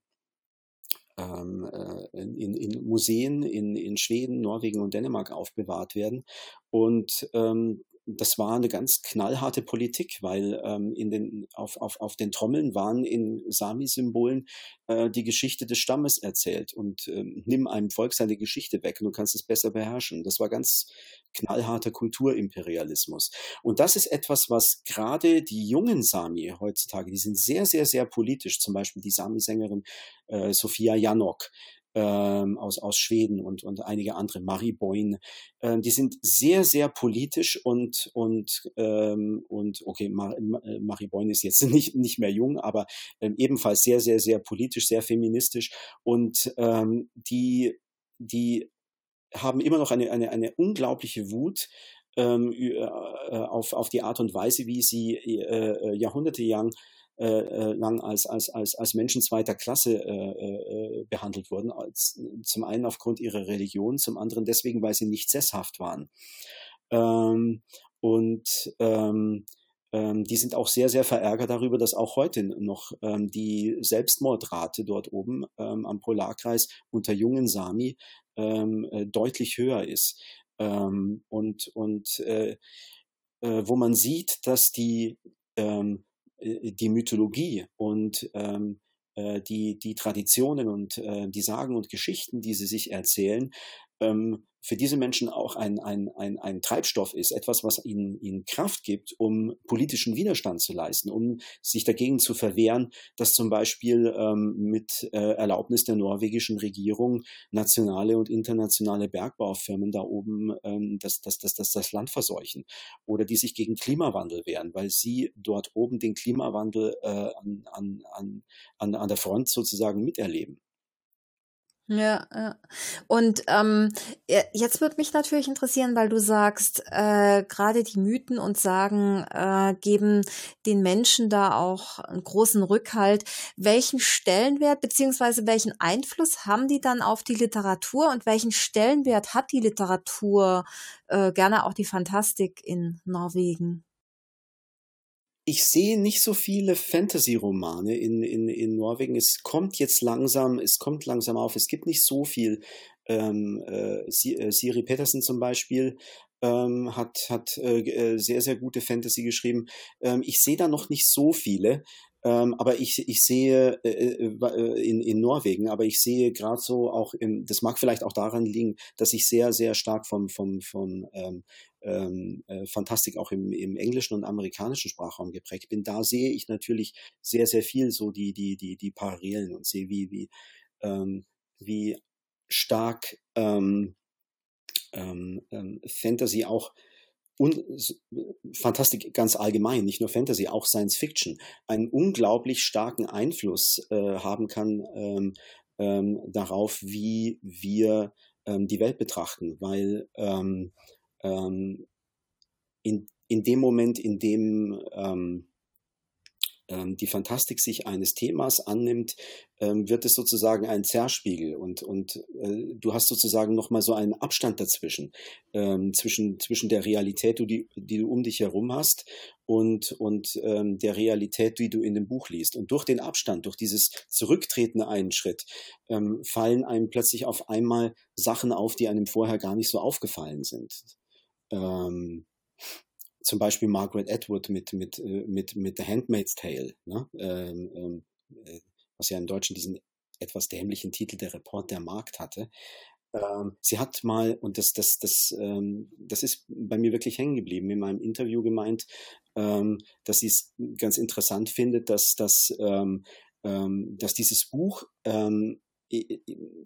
ähm, äh, in, in, Museen in, in Schweden, Norwegen und Dänemark aufbewahrt werden. Und ähm, das war eine ganz knallharte Politik, weil ähm, in den, auf, auf, auf den Trommeln waren in Sami-Symbolen äh, die Geschichte des Stammes erzählt und ähm, nimm einem Volk seine Geschichte weg und du kannst es besser beherrschen. Das war ganz knallharter Kulturimperialismus. Und das ist etwas, was gerade die jungen Sami heutzutage, die sind sehr, sehr, sehr politisch, zum Beispiel die Sami-Sängerin äh, Sophia Janok, ähm, aus, aus Schweden und, und einige andere, Marie Boyne, ähm, die sind sehr, sehr politisch und, und, ähm, und okay, Mar äh, Marie Boyne ist jetzt nicht, nicht mehr jung, aber ähm, ebenfalls sehr, sehr, sehr politisch, sehr feministisch. Und ähm, die, die haben immer noch eine, eine, eine unglaubliche Wut ähm, äh, auf, auf die Art und Weise, wie sie äh, äh jahrhundertelang äh, lang als, als, als, als Menschen zweiter Klasse äh, äh, behandelt wurden. Als, zum einen aufgrund ihrer Religion, zum anderen deswegen, weil sie nicht sesshaft waren. Ähm, und ähm, ähm, die sind auch sehr, sehr verärgert darüber, dass auch heute noch ähm, die Selbstmordrate dort oben ähm, am Polarkreis unter jungen Sami ähm, äh, deutlich höher ist. Ähm, und und äh, äh, wo man sieht, dass die, ähm, äh, die Mythologie und ähm, äh, die, die Traditionen und äh, die Sagen und Geschichten, die sie sich erzählen, ähm, für diese Menschen auch ein, ein, ein, ein Treibstoff ist, etwas, was ihnen, ihnen Kraft gibt, um politischen Widerstand zu leisten, um sich dagegen zu verwehren, dass zum Beispiel ähm, mit äh, Erlaubnis der norwegischen Regierung nationale und internationale Bergbaufirmen da oben ähm, das, das, das, das, das Land verseuchen oder die sich gegen Klimawandel wehren, weil sie dort oben den Klimawandel äh, an, an, an, an der Front sozusagen miterleben. Ja, ja. Und ähm, jetzt würde mich natürlich interessieren, weil du sagst, äh, gerade die Mythen und Sagen äh, geben den Menschen da auch einen großen Rückhalt. Welchen Stellenwert beziehungsweise welchen Einfluss haben die dann auf die Literatur und welchen Stellenwert hat die Literatur, äh, gerne auch die Fantastik in Norwegen? Ich sehe nicht so viele Fantasy-Romane in, in, in Norwegen. Es kommt jetzt langsam, es kommt langsam auf. Es gibt nicht so viel. Ähm, äh, äh Siri Peterson zum Beispiel ähm, hat, hat äh, äh, sehr, sehr gute Fantasy geschrieben. Ähm, ich sehe da noch nicht so viele. Ähm, aber ich, ich sehe äh, äh, in, in Norwegen, aber ich sehe gerade so auch, im, das mag vielleicht auch daran liegen, dass ich sehr, sehr stark vom, vom, vom ähm, ähm, äh, Fantastik auch im, im englischen und amerikanischen Sprachraum geprägt bin. Da sehe ich natürlich sehr, sehr viel so die, die, die, die Parallelen und sehe, wie, wie, ähm, wie stark ähm, ähm, ähm Fantasy auch und Fantastik ganz allgemein, nicht nur Fantasy, auch Science Fiction, einen unglaublich starken Einfluss äh, haben kann ähm, ähm, darauf, wie wir ähm, die Welt betrachten, weil ähm, ähm, in, in dem Moment, in dem ähm, ähm, die Fantastik sich eines Themas annimmt, ähm, wird es sozusagen ein Zerspiegel und, und äh, du hast sozusagen nochmal so einen Abstand dazwischen, ähm, zwischen, zwischen der Realität, die, die du um dich herum hast und, und ähm, der Realität, die du in dem Buch liest. Und durch den Abstand, durch dieses Zurücktreten einen Schritt, ähm, fallen einem plötzlich auf einmal Sachen auf, die einem vorher gar nicht so aufgefallen sind. Ähm, zum Beispiel Margaret Atwood mit, mit, äh, mit, mit The Handmaid's Tale, ne? ähm, ähm, äh, was ja im Deutschen diesen etwas dämlichen Titel Der Report der Markt hatte. Ähm, sie hat mal, und das, das, das, ähm, das ist bei mir wirklich hängen geblieben, in meinem Interview gemeint, ähm, dass sie es ganz interessant findet, dass, dass, ähm, dass dieses Buch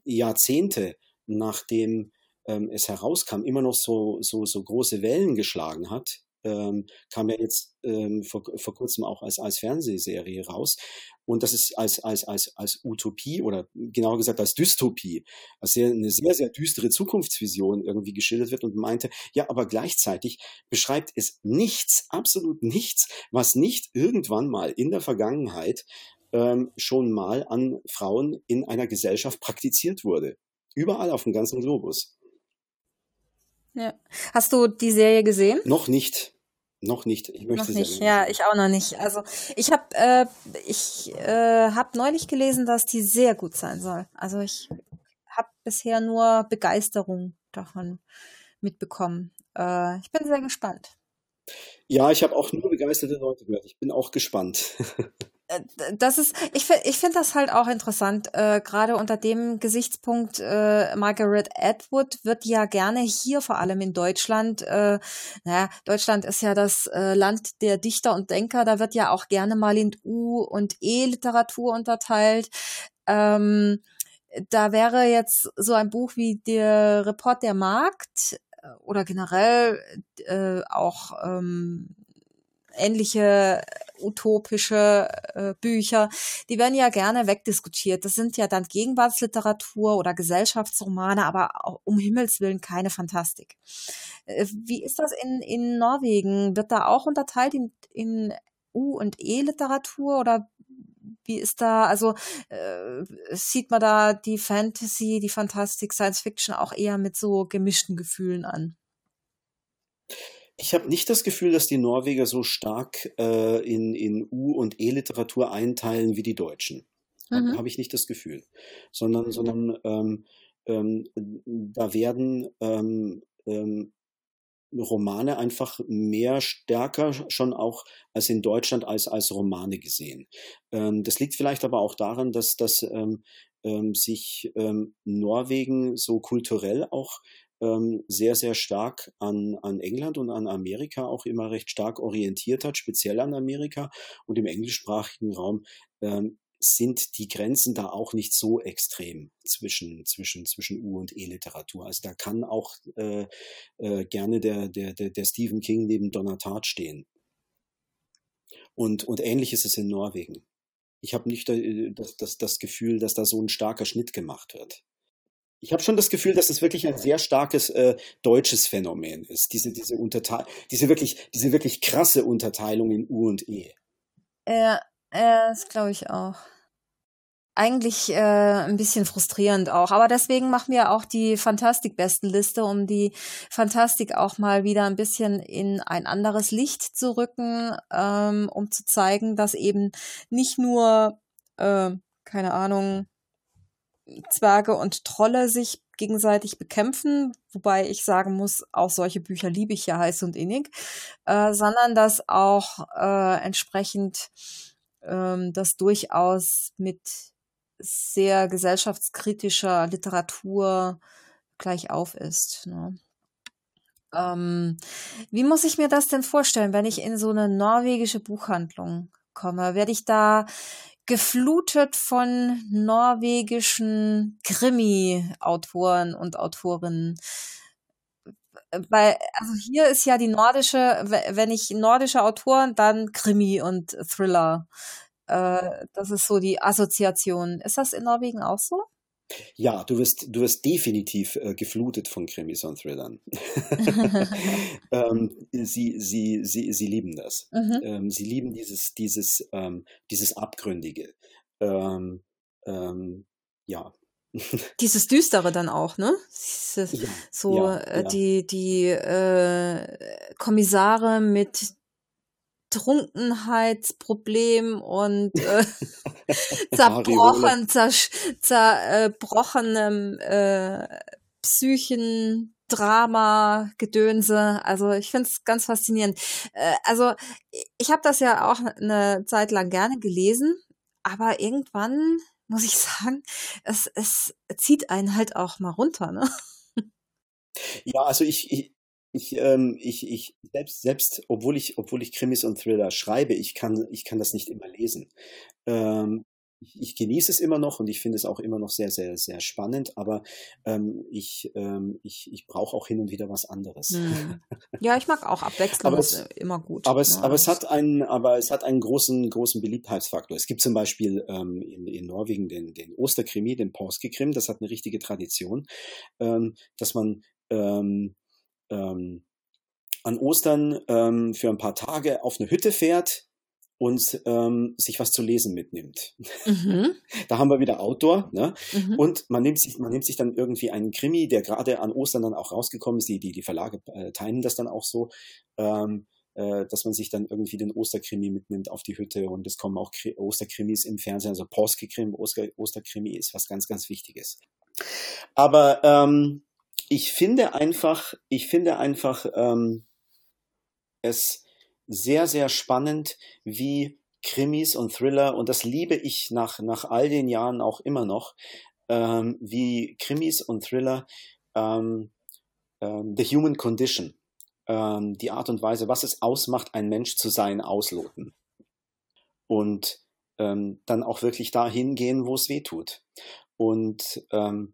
Jahrzehnte nachdem ähm, es herauskam, immer noch so, so, so große Wellen geschlagen hat ähm, kam ja jetzt ähm, vor, vor kurzem auch als, als Fernsehserie raus. Und das ist als, als, als, als Utopie oder genauer gesagt als Dystopie, als sehr, eine sehr, sehr düstere Zukunftsvision irgendwie geschildert wird und meinte, ja, aber gleichzeitig beschreibt es nichts, absolut nichts, was nicht irgendwann mal in der Vergangenheit ähm, schon mal an Frauen in einer Gesellschaft praktiziert wurde. Überall auf dem ganzen Globus. Ja. Hast du die Serie gesehen? Noch nicht. Noch nicht. Ich möchte noch nicht. Ja, ich auch noch nicht. Also ich habe äh, ich äh, habe neulich gelesen, dass die sehr gut sein soll. Also ich habe bisher nur Begeisterung davon mitbekommen. Äh, ich bin sehr gespannt. Ja, ich habe auch nur begeisterte Leute gehört. Ich bin auch gespannt. Äh, das ist, ich finde, ich finde das halt auch interessant, äh, gerade unter dem Gesichtspunkt, äh, Margaret Atwood wird ja gerne hier, vor allem in Deutschland, äh, naja, Deutschland ist ja das äh, Land der Dichter und Denker, da wird ja auch gerne mal in U- und E-Literatur unterteilt. Ähm, da wäre jetzt so ein Buch wie der Report der Markt äh, oder generell äh, auch ähm, ähnliche utopische äh, Bücher, die werden ja gerne wegdiskutiert. Das sind ja dann Gegenwartsliteratur oder Gesellschaftsromane, aber auch um Himmels Willen keine Fantastik. Äh, wie ist das in, in Norwegen? Wird da auch unterteilt in, in U- und E-Literatur oder wie ist da, also äh, sieht man da die Fantasy, die Fantastik, Science Fiction auch eher mit so gemischten Gefühlen an? Ich habe nicht das Gefühl, dass die Norweger so stark äh, in, in U- und E-Literatur einteilen wie die Deutschen. Mhm. Habe ich nicht das Gefühl. Sondern, sondern ähm, ähm, da werden ähm, ähm, Romane einfach mehr stärker schon auch als in Deutschland als, als Romane gesehen. Ähm, das liegt vielleicht aber auch daran, dass, dass ähm, sich Norwegen so kulturell auch ähm, sehr, sehr stark an, an England und an Amerika auch immer recht stark orientiert hat, speziell an Amerika und im englischsprachigen Raum ähm, sind die Grenzen da auch nicht so extrem zwischen, zwischen, zwischen U- und E-Literatur. Also da kann auch äh, äh, gerne der, der, der, der Stephen King neben Donna Tartt stehen. Und, und ähnlich ist es in Norwegen. Ich habe nicht äh, das, das, das Gefühl, dass da so ein starker Schnitt gemacht wird. Ich habe schon das Gefühl, dass es wirklich ein sehr starkes äh, deutsches Phänomen ist. Diese, diese, diese, wirklich, diese wirklich krasse Unterteilung in U und E. Ja, ja das glaube ich auch eigentlich äh, ein bisschen frustrierend auch. Aber deswegen machen wir auch die Fantastik-Bestenliste, um die Fantastik auch mal wieder ein bisschen in ein anderes Licht zu rücken, ähm, um zu zeigen, dass eben nicht nur, äh, keine Ahnung, Zwerge und Trolle sich gegenseitig bekämpfen, wobei ich sagen muss, auch solche Bücher liebe ich ja heiß und innig, äh, sondern dass auch äh, entsprechend ähm, das durchaus mit sehr gesellschaftskritischer Literatur gleich auf ist. Ne? Ähm, wie muss ich mir das denn vorstellen, wenn ich in so eine norwegische Buchhandlung komme? Werde ich da geflutet von norwegischen Krimi-Autoren und Autorinnen? Weil, also hier ist ja die nordische, wenn ich nordische Autoren, dann Krimi und Thriller. Äh, das ist so die Assoziation. Ist das in Norwegen auch so? Ja, du wirst, du wirst definitiv äh, geflutet von Krimis und Thrillern. ähm, sie, sie, sie, sie lieben das. Mhm. Ähm, sie lieben dieses, dieses, ähm, dieses Abgründige. Ähm, ähm, ja. Dieses Düstere dann auch, ne? Dieses, ja, so ja, äh, ja. die, die äh, Kommissare mit Trunkenheitsproblem und äh, zerbrochen, zerbrochenem äh, Psychen, Drama, Gedönse. Also ich finde es ganz faszinierend. Äh, also ich habe das ja auch eine Zeit lang gerne gelesen, aber irgendwann muss ich sagen, es, es zieht einen halt auch mal runter, ne? Ja, also ich, ich, ich, ähm, ich, ich selbst, selbst, obwohl ich, obwohl ich Krimis und Thriller schreibe, ich kann, ich kann das nicht immer lesen. Ähm, ich, ich genieße es immer noch und ich finde es auch immer noch sehr, sehr, sehr spannend, aber ähm, ich, ähm, ich, ich brauche auch hin und wieder was anderes. Hm. Ja, ich mag auch Abwechslung, aber es, ist immer gut. Aber es, ja, aber es hat einen, aber es hat einen großen, großen Beliebtheitsfaktor. Es gibt zum Beispiel ähm, in, in Norwegen den, den Osterkrimi, den Påskekrim, das hat eine richtige Tradition, ähm, dass man ähm, ähm, an Ostern ähm, für ein paar Tage auf eine Hütte fährt und ähm, sich was zu lesen mitnimmt. Mhm. da haben wir wieder Outdoor. Ne? Mhm. Und man nimmt, sich, man nimmt sich dann irgendwie einen Krimi, der gerade an Ostern dann auch rausgekommen ist. Die, die, die Verlage äh, teilen das dann auch so. Ähm, äh, dass man sich dann irgendwie den Osterkrimi mitnimmt auf die Hütte und es kommen auch Kri Osterkrimis im Fernsehen, also Påskekrimi, Oster Osterkrimi ist was ganz, ganz Wichtiges. Aber ähm, ich finde einfach, ich finde einfach ähm, es sehr, sehr spannend, wie Krimis und Thriller, und das liebe ich nach, nach all den Jahren auch immer noch, ähm, wie Krimis und Thriller ähm, ähm, The Human Condition, ähm, die Art und Weise, was es ausmacht, ein Mensch zu sein, ausloten. Und ähm, dann auch wirklich dahin gehen, wo es weh tut. Und ähm,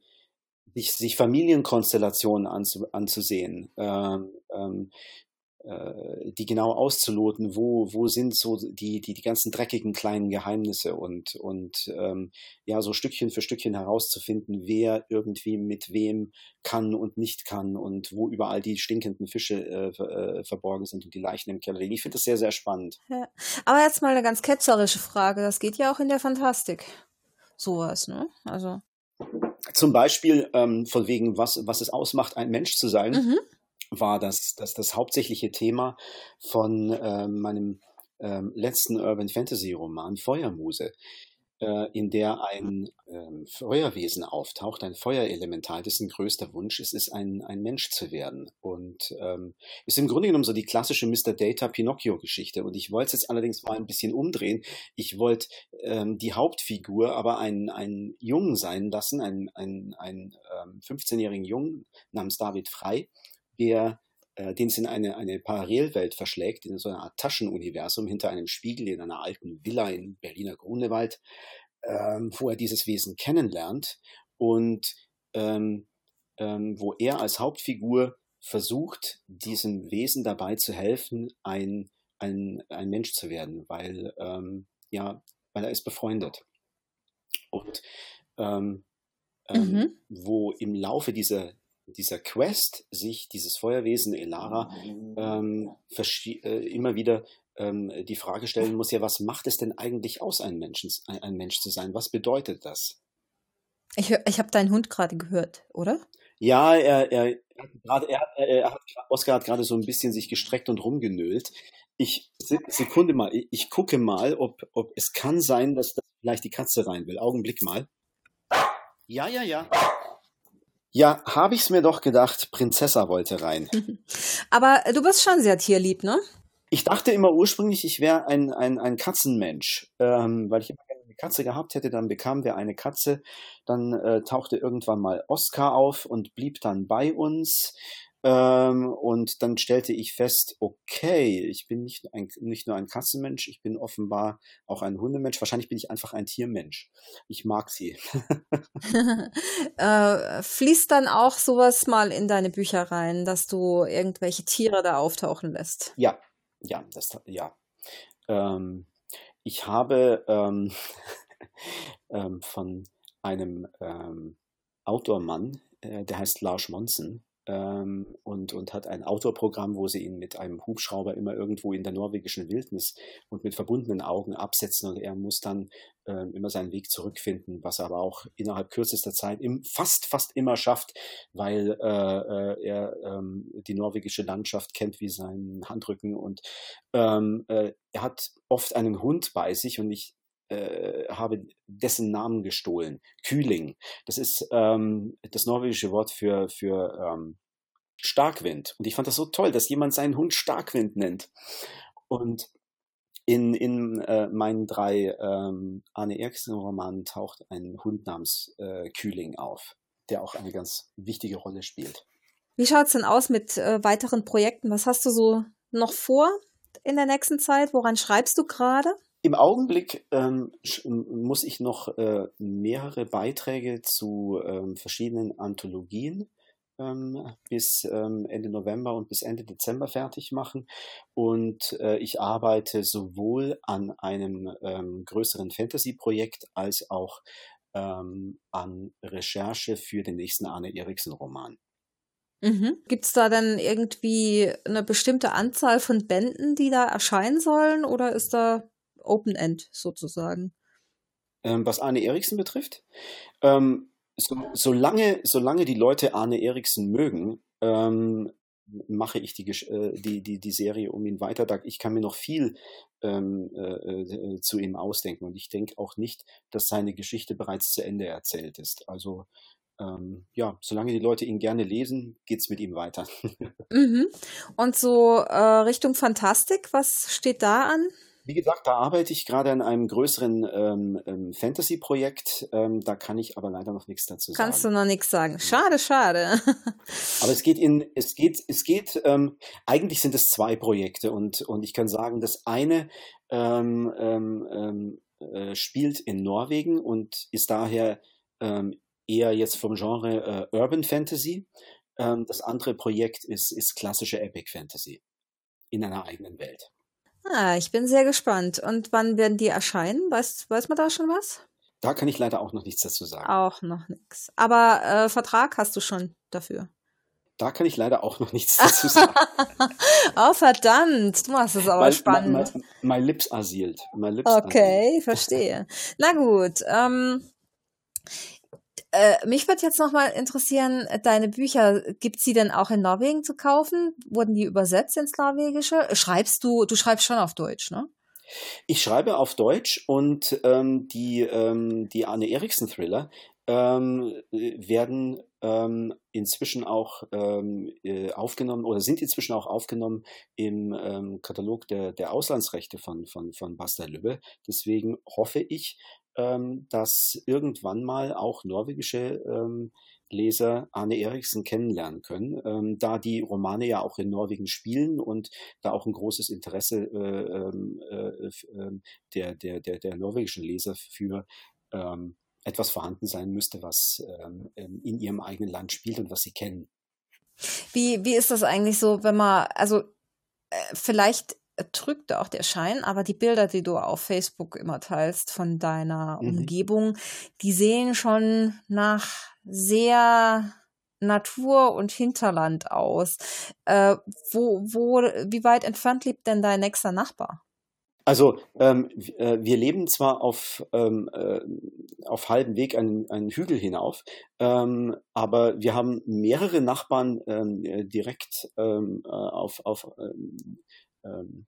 sich, sich Familienkonstellationen anzu, anzusehen, ähm, ähm, äh, die genau auszuloten, wo, wo sind so die, die, die ganzen dreckigen kleinen Geheimnisse und, und ähm, ja, so Stückchen für Stückchen herauszufinden, wer irgendwie mit wem kann und nicht kann und wo überall die stinkenden Fische äh, äh, verborgen sind und die Leichen im Keller liegen. Ich finde das sehr, sehr spannend. Ja. Aber jetzt mal eine ganz ketzerische Frage. Das geht ja auch in der Fantastik. Sowas, ne? Also. Zum Beispiel ähm, von wegen, was, was es ausmacht, ein Mensch zu sein. Mhm war das, das, das hauptsächliche Thema von äh, meinem äh, letzten Urban Fantasy Roman Feuermuse, in der ein ähm, Feuerwesen auftaucht, ein Feuerelemental, dessen größter Wunsch es ist, ein, ein Mensch zu werden. Und ähm, ist im Grunde genommen so die klassische Mr. Data Pinocchio-Geschichte. Und ich wollte es jetzt allerdings mal ein bisschen umdrehen. Ich wollte ähm, die Hauptfigur aber einen, einen Jungen sein lassen, einen, einen, einen ähm, 15-jährigen Jungen namens David Frei der äh, den es in eine, eine Parallelwelt verschlägt, in so eine Art Taschenuniversum hinter einem Spiegel in einer alten Villa in Berliner Grunewald, ähm, wo er dieses Wesen kennenlernt und ähm, ähm, wo er als Hauptfigur versucht, diesem Wesen dabei zu helfen, ein, ein, ein Mensch zu werden, weil, ähm, ja, weil er ist befreundet. Und ähm, ähm, mhm. wo im Laufe dieser, dieser Quest sich dieses Feuerwesen Elara ähm, äh, immer wieder ähm, die Frage stellen muss, ja, was macht es denn eigentlich aus, ein, Menschen, ein, ein Mensch zu sein? Was bedeutet das? Ich, ich habe deinen Hund gerade gehört, oder? Ja, er, er, er, er, er hat, Oskar hat gerade so ein bisschen sich gestreckt und rumgenölt. Ich, Sekunde mal, ich, ich gucke mal, ob, ob es kann sein, dass da vielleicht die Katze rein will. Augenblick mal. Ja, ja, ja. Ja, habe ich's mir doch gedacht, Prinzessa wollte rein. Aber du bist schon sehr tierlieb, ne? Ich dachte immer ursprünglich, ich wäre ein, ein, ein Katzenmensch, ähm, weil ich immer gerne eine Katze gehabt hätte, dann bekamen wir eine Katze, dann äh, tauchte irgendwann mal Oscar auf und blieb dann bei uns. Ähm, und dann stellte ich fest, okay, ich bin nicht, ein, nicht nur ein Katzenmensch, ich bin offenbar auch ein Hundemensch. Wahrscheinlich bin ich einfach ein Tiermensch. Ich mag sie. äh, fließt dann auch sowas mal in deine Bücher rein, dass du irgendwelche Tiere da auftauchen lässt? Ja, ja, das, ja. Ähm, ich habe ähm, ähm von einem ähm, Outdoor-Mann, äh, der heißt Lars Monsen, ähm, und, und hat ein Outdoor-Programm, wo sie ihn mit einem Hubschrauber immer irgendwo in der norwegischen Wildnis und mit verbundenen Augen absetzen. Und er muss dann äh, immer seinen Weg zurückfinden, was er aber auch innerhalb kürzester Zeit im, fast, fast immer schafft, weil äh, äh, er ähm, die norwegische Landschaft kennt wie seinen Handrücken. Und ähm, äh, er hat oft einen Hund bei sich und ich äh, habe dessen Namen gestohlen. Kühling. Das ist ähm, das norwegische Wort für, für ähm, Starkwind. Und ich fand das so toll, dass jemand seinen Hund Starkwind nennt. Und in, in äh, meinen drei ähm, Arne Eriksen-Romanen taucht ein Hund namens äh, Kühling auf, der auch eine ganz wichtige Rolle spielt. Wie schaut's denn aus mit äh, weiteren Projekten? Was hast du so noch vor in der nächsten Zeit? Woran schreibst du gerade? Im Augenblick ähm, muss ich noch äh, mehrere Beiträge zu ähm, verschiedenen Anthologien ähm, bis ähm, Ende November und bis Ende Dezember fertig machen. Und äh, ich arbeite sowohl an einem ähm, größeren Fantasy-Projekt als auch ähm, an Recherche für den nächsten Arne Eriksen-Roman. Mhm. Gibt es da dann irgendwie eine bestimmte Anzahl von Bänden, die da erscheinen sollen, oder ist da Open End sozusagen. Ähm, was Arne Eriksen betrifft, ähm, so, solange, solange die Leute Arne Eriksen mögen, ähm, mache ich die, äh, die, die, die Serie um ihn weiter. Ich kann mir noch viel ähm, äh, äh, zu ihm ausdenken und ich denke auch nicht, dass seine Geschichte bereits zu Ende erzählt ist. Also ähm, ja, solange die Leute ihn gerne lesen, geht es mit ihm weiter. mhm. Und so äh, Richtung Fantastik, was steht da an? Wie gesagt, da arbeite ich gerade an einem größeren ähm, ähm, Fantasy-Projekt. Ähm, da kann ich aber leider noch nichts dazu sagen. Kannst du noch nichts sagen. Schade, schade. aber es geht in, es geht, es geht, ähm, eigentlich sind es zwei Projekte und, und ich kann sagen, das eine ähm, ähm, äh, spielt in Norwegen und ist daher eher jetzt vom Genre äh, Urban Fantasy. das andere Projekt ist, ist klassische Epic Fantasy. in einer eigenen Welt. Ah, ich bin sehr gespannt. Und wann werden die erscheinen? Weiß, weiß man da schon was? Da kann ich leider auch noch nichts dazu sagen. Auch noch nichts. Aber äh, Vertrag hast du schon dafür. Da kann ich leider auch noch nichts dazu sagen. oh, verdammt. Du machst es aber my, spannend. My, my, my lips are sealed. My lips okay, verstehe. Na gut. Ähm, äh, mich würde jetzt nochmal interessieren, deine Bücher, gibt sie denn auch in Norwegen zu kaufen? Wurden die übersetzt ins Norwegische? Schreibst du, du schreibst schon auf Deutsch, ne? Ich schreibe auf Deutsch und ähm, die, ähm, die Arne Eriksen Thriller ähm, werden ähm, inzwischen auch ähm, äh, aufgenommen oder sind inzwischen auch aufgenommen im ähm, Katalog der, der Auslandsrechte von, von, von Basta Lübbe. Deswegen hoffe ich, dass irgendwann mal auch norwegische ähm, Leser Arne Eriksen kennenlernen können, ähm, da die Romane ja auch in Norwegen spielen und da auch ein großes Interesse äh, ähm, äh, äh, der, der, der, der norwegischen Leser für ähm, etwas vorhanden sein müsste, was ähm, in ihrem eigenen Land spielt und was sie kennen. Wie, wie ist das eigentlich so, wenn man, also äh, vielleicht trügt auch der Schein, aber die Bilder, die du auf Facebook immer teilst von deiner mhm. Umgebung, die sehen schon nach sehr Natur und Hinterland aus. Äh, wo, wo, wie weit entfernt lebt denn dein nächster Nachbar? Also ähm, äh, wir leben zwar auf, ähm, äh, auf halbem Weg einen, einen Hügel hinauf, ähm, aber wir haben mehrere Nachbarn ähm, äh, direkt ähm, äh, auf, auf ähm,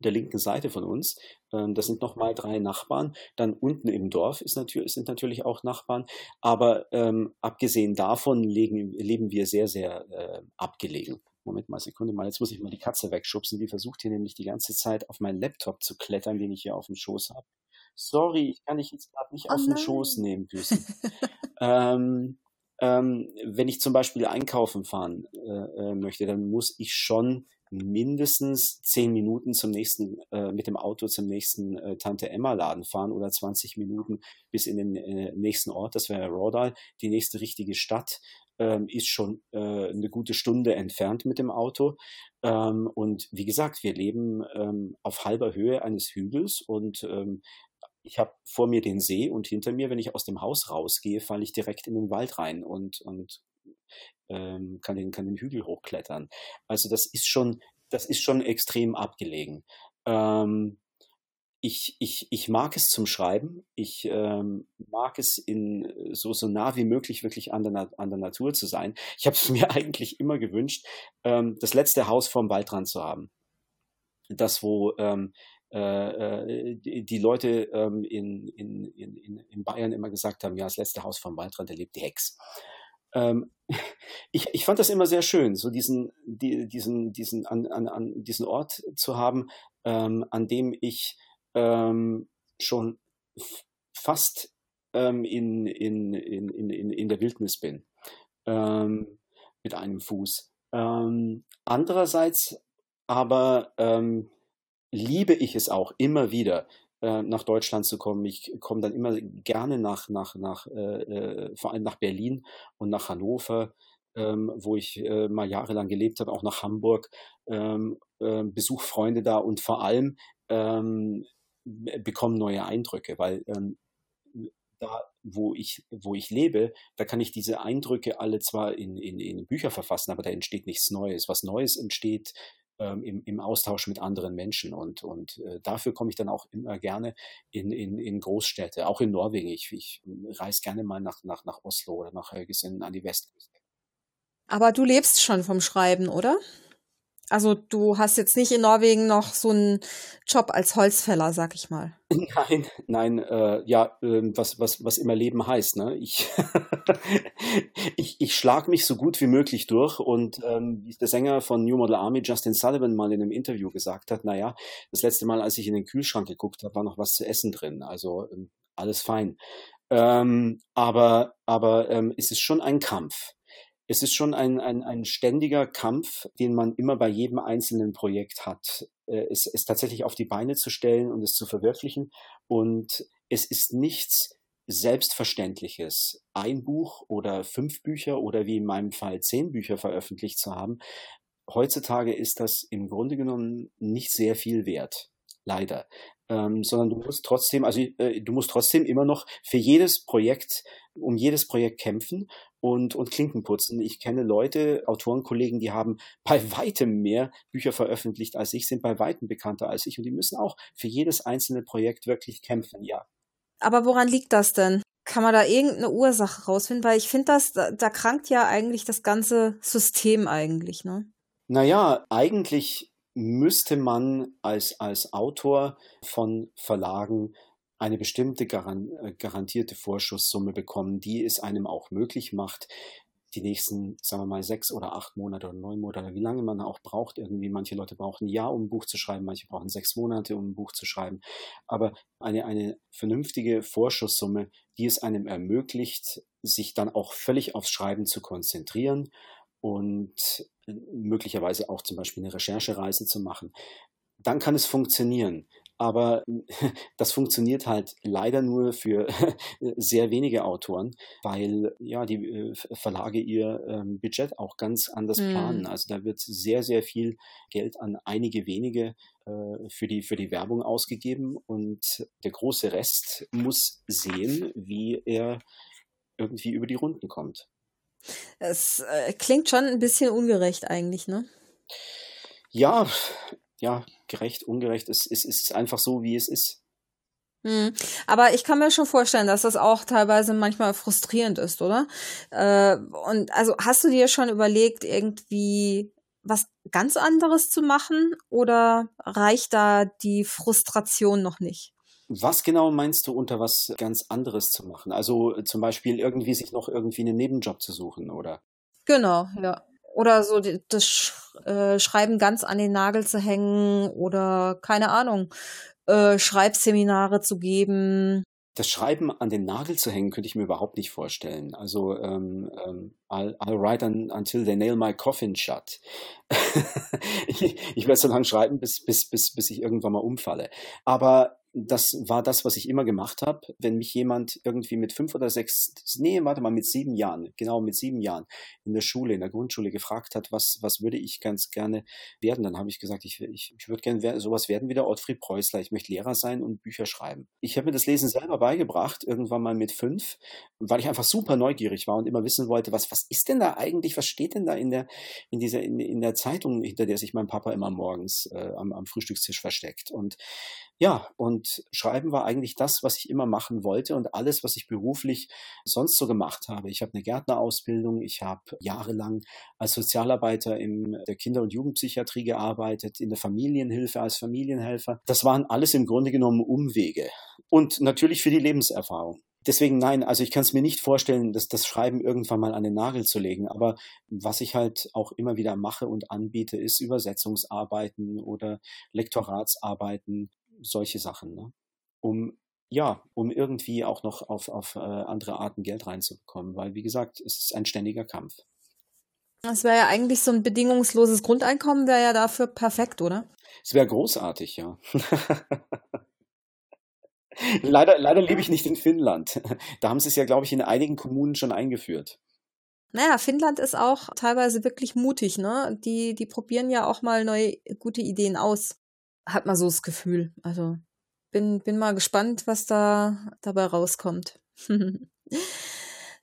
der linken Seite von uns. Ähm, das sind nochmal drei Nachbarn. Dann unten im Dorf ist natürlich, sind natürlich auch Nachbarn. Aber ähm, abgesehen davon legen, leben wir sehr, sehr äh, abgelegen. Moment mal, Sekunde mal, jetzt muss ich mal die Katze wegschubsen. Die versucht hier nämlich die ganze Zeit auf meinen Laptop zu klettern, den ich hier auf dem Schoß habe. Sorry, ich kann dich jetzt gerade nicht oh auf den Schoß nehmen, Büßen. ähm, ähm, wenn ich zum Beispiel einkaufen fahren äh, äh, möchte, dann muss ich schon mindestens zehn Minuten zum nächsten, äh, mit dem Auto zum nächsten äh, Tante Emma Laden fahren oder 20 Minuten bis in den äh, nächsten Ort, das wäre Rodal. Die nächste richtige Stadt ähm, ist schon äh, eine gute Stunde entfernt mit dem Auto. Ähm, und wie gesagt, wir leben ähm, auf halber Höhe eines Hügels und ich habe vor mir den See und hinter mir, wenn ich aus dem Haus rausgehe, falle ich direkt in den Wald rein und, und ähm, kann, den, kann den Hügel hochklettern. Also das ist schon, das ist schon extrem abgelegen. Ähm, ich, ich, ich mag es zum Schreiben. Ich ähm, mag es in so, so nah wie möglich wirklich an der, an der Natur zu sein. Ich habe es mir eigentlich immer gewünscht, ähm, das letzte Haus vorm Waldrand zu haben. Das, wo ähm, äh, äh, die, Leute ähm, in, in, in, in Bayern immer gesagt haben, ja, das letzte Haus vom Waldrand, da lebt die Hex. Ähm, ich, ich fand das immer sehr schön, so diesen, die, diesen, diesen, an, an, an diesen Ort zu haben, ähm, an dem ich ähm, schon fast ähm, in, in, in, in, in der Wildnis bin, ähm, mit einem Fuß. Ähm, andererseits aber ähm, liebe ich es auch immer wieder, äh, nach Deutschland zu kommen. Ich komme dann immer gerne nach, nach, nach äh, äh, vor allem nach Berlin und nach Hannover, ähm, wo ich äh, mal jahrelang gelebt habe, auch nach Hamburg, ähm, äh, besuch Freunde da und vor allem ähm, bekomme neue Eindrücke, weil ähm, da, wo ich, wo ich lebe, da kann ich diese Eindrücke alle zwar in, in, in Bücher verfassen, aber da entsteht nichts Neues. Was Neues entsteht ähm, im, im Austausch mit anderen Menschen. Und, und äh, dafür komme ich dann auch immer gerne in, in, in Großstädte, auch in Norwegen. Ich, ich reise gerne mal nach, nach, nach Oslo oder nach Haugesund an die Westküste. Aber du lebst schon vom Schreiben, oder? Also du hast jetzt nicht in Norwegen noch so einen Job als Holzfäller, sag ich mal. Nein, nein, äh, ja, äh, was, was, was immer Leben heißt. Ne? Ich, ich, ich schlag mich so gut wie möglich durch und ähm, wie der Sänger von New Model Army, Justin Sullivan, mal in einem Interview gesagt hat, naja, das letzte Mal, als ich in den Kühlschrank geguckt habe, war noch was zu essen drin. Also ähm, alles fein. Ähm, aber aber ähm, es ist schon ein Kampf es ist schon ein, ein, ein ständiger Kampf, den man immer bei jedem einzelnen Projekt hat, äh, es, es tatsächlich auf die Beine zu stellen und es zu verwirklichen. Und es ist nichts Selbstverständliches, ein Buch oder fünf Bücher oder wie in meinem Fall zehn Bücher veröffentlicht zu haben. heutzutage ist das im Grunde genommen nicht sehr viel wert. Leider. Ähm, sondern du musst trotzdem, also äh, du musst trotzdem immer noch für jedes Projekt, um jedes Projekt kämpfen und, und Klinken putzen. Ich kenne Leute, Autorenkollegen, die haben bei weitem mehr Bücher veröffentlicht als ich, sind bei weitem bekannter als ich und die müssen auch für jedes einzelne Projekt wirklich kämpfen, ja. Aber woran liegt das denn? Kann man da irgendeine Ursache rausfinden? Weil ich finde, das, da, da krankt ja eigentlich das ganze System eigentlich, ne? Naja, eigentlich müsste man als, als Autor von Verlagen eine bestimmte äh, garantierte Vorschusssumme bekommen, die es einem auch möglich macht, die nächsten, sagen wir mal, sechs oder acht Monate oder neun Monate, wie lange man auch braucht, irgendwie. Manche Leute brauchen ein Jahr, um ein Buch zu schreiben, manche brauchen sechs Monate, um ein Buch zu schreiben. Aber eine, eine vernünftige Vorschusssumme, die es einem ermöglicht, sich dann auch völlig aufs Schreiben zu konzentrieren und möglicherweise auch zum Beispiel eine Recherchereise zu machen, dann kann es funktionieren. Aber das funktioniert halt leider nur für sehr wenige Autoren, weil ja die äh, Verlage ihr ähm, Budget auch ganz anders mhm. planen. Also da wird sehr, sehr viel Geld an einige wenige äh, für die, für die Werbung ausgegeben und der große Rest muss sehen, wie er irgendwie über die Runden kommt. Es äh, klingt schon ein bisschen ungerecht eigentlich, ne? Ja, ja, gerecht, ungerecht. Es, es, es ist einfach so, wie es ist. Hm. Aber ich kann mir schon vorstellen, dass das auch teilweise manchmal frustrierend ist, oder? Äh, und also hast du dir schon überlegt, irgendwie was ganz anderes zu machen oder reicht da die Frustration noch nicht? Was genau meinst du unter was ganz anderes zu machen? Also äh, zum Beispiel irgendwie sich noch irgendwie einen Nebenjob zu suchen, oder? Genau, ja. Oder so das Sch äh, Schreiben ganz an den Nagel zu hängen oder keine Ahnung, äh, Schreibseminare zu geben. Das Schreiben an den Nagel zu hängen, könnte ich mir überhaupt nicht vorstellen. Also ähm, ähm, I'll, I'll write un, until they nail my coffin shut. ich, ich werde so lange schreiben, bis, bis, bis, bis ich irgendwann mal umfalle. Aber das war das, was ich immer gemacht habe. Wenn mich jemand irgendwie mit fünf oder sechs, nee, warte mal, mit sieben Jahren, genau mit sieben Jahren in der Schule, in der Grundschule gefragt hat, was, was würde ich ganz gerne werden, dann habe ich gesagt, ich, ich, ich würde gerne sowas werden wie der Ottfried Preußler. Ich möchte Lehrer sein und Bücher schreiben. Ich habe mir das Lesen selber beigebracht, irgendwann mal mit fünf, weil ich einfach super neugierig war und immer wissen wollte, was, was ist denn da eigentlich, was steht denn da in der, in dieser, in, in der Zeitung, hinter der sich mein Papa immer morgens äh, am, am Frühstückstisch versteckt. Und ja, und Schreiben war eigentlich das, was ich immer machen wollte und alles, was ich beruflich sonst so gemacht habe. Ich habe eine Gärtnerausbildung, ich habe jahrelang als Sozialarbeiter in der Kinder- und Jugendpsychiatrie gearbeitet, in der Familienhilfe als Familienhelfer. Das waren alles im Grunde genommen Umwege und natürlich für die Lebenserfahrung. Deswegen nein, also ich kann es mir nicht vorstellen, dass das Schreiben irgendwann mal an den Nagel zu legen. Aber was ich halt auch immer wieder mache und anbiete, ist Übersetzungsarbeiten oder Lektoratsarbeiten solche Sachen, ne? um ja, um irgendwie auch noch auf, auf äh, andere Arten Geld reinzubekommen, weil wie gesagt, es ist ein ständiger Kampf. Das wäre ja eigentlich so ein bedingungsloses Grundeinkommen, wäre ja dafür perfekt, oder? Es wäre großartig, ja. leider, leider lebe ich nicht in Finnland. Da haben sie es ja, glaube ich, in einigen Kommunen schon eingeführt. Naja, Finnland ist auch teilweise wirklich mutig, ne? Die, die probieren ja auch mal neue gute Ideen aus hat man so das Gefühl. Also bin, bin mal gespannt, was da dabei rauskommt.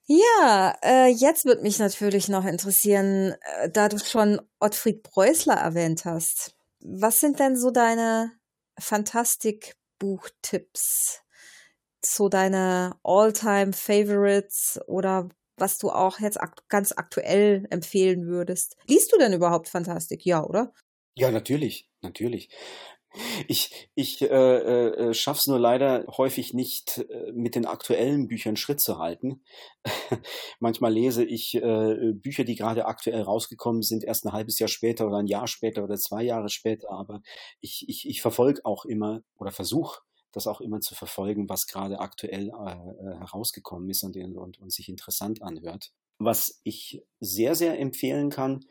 ja, äh, jetzt wird mich natürlich noch interessieren, äh, da du schon Ottfried Preußler erwähnt hast. Was sind denn so deine Fantastik-Buchtipps? So deine All-Time-Favorites oder was du auch jetzt ak ganz aktuell empfehlen würdest? Liest du denn überhaupt Fantastik? Ja, oder? Ja, natürlich, natürlich. Ich, ich äh, äh, äh schaffe es nur leider häufig nicht, äh, mit den aktuellen Büchern Schritt zu halten. Manchmal lese ich äh, Bücher, die gerade aktuell rausgekommen sind, erst ein halbes Jahr später oder ein Jahr später oder zwei Jahre später. Aber ich, ich, ich verfolge auch immer oder versuche das auch immer zu verfolgen, was gerade aktuell äh, äh, herausgekommen ist und, und, und sich interessant anhört. Was ich sehr, sehr empfehlen kann,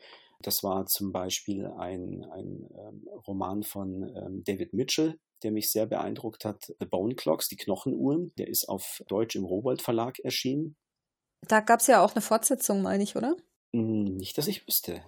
das war zum Beispiel ein, ein ähm, Roman von ähm, David Mitchell, der mich sehr beeindruckt hat. The Bone Clocks, die Knochenuhren. Der ist auf Deutsch im Rowold Verlag erschienen. Da gab es ja auch eine Fortsetzung, meine ich, oder? Hm, nicht, dass ich wüsste.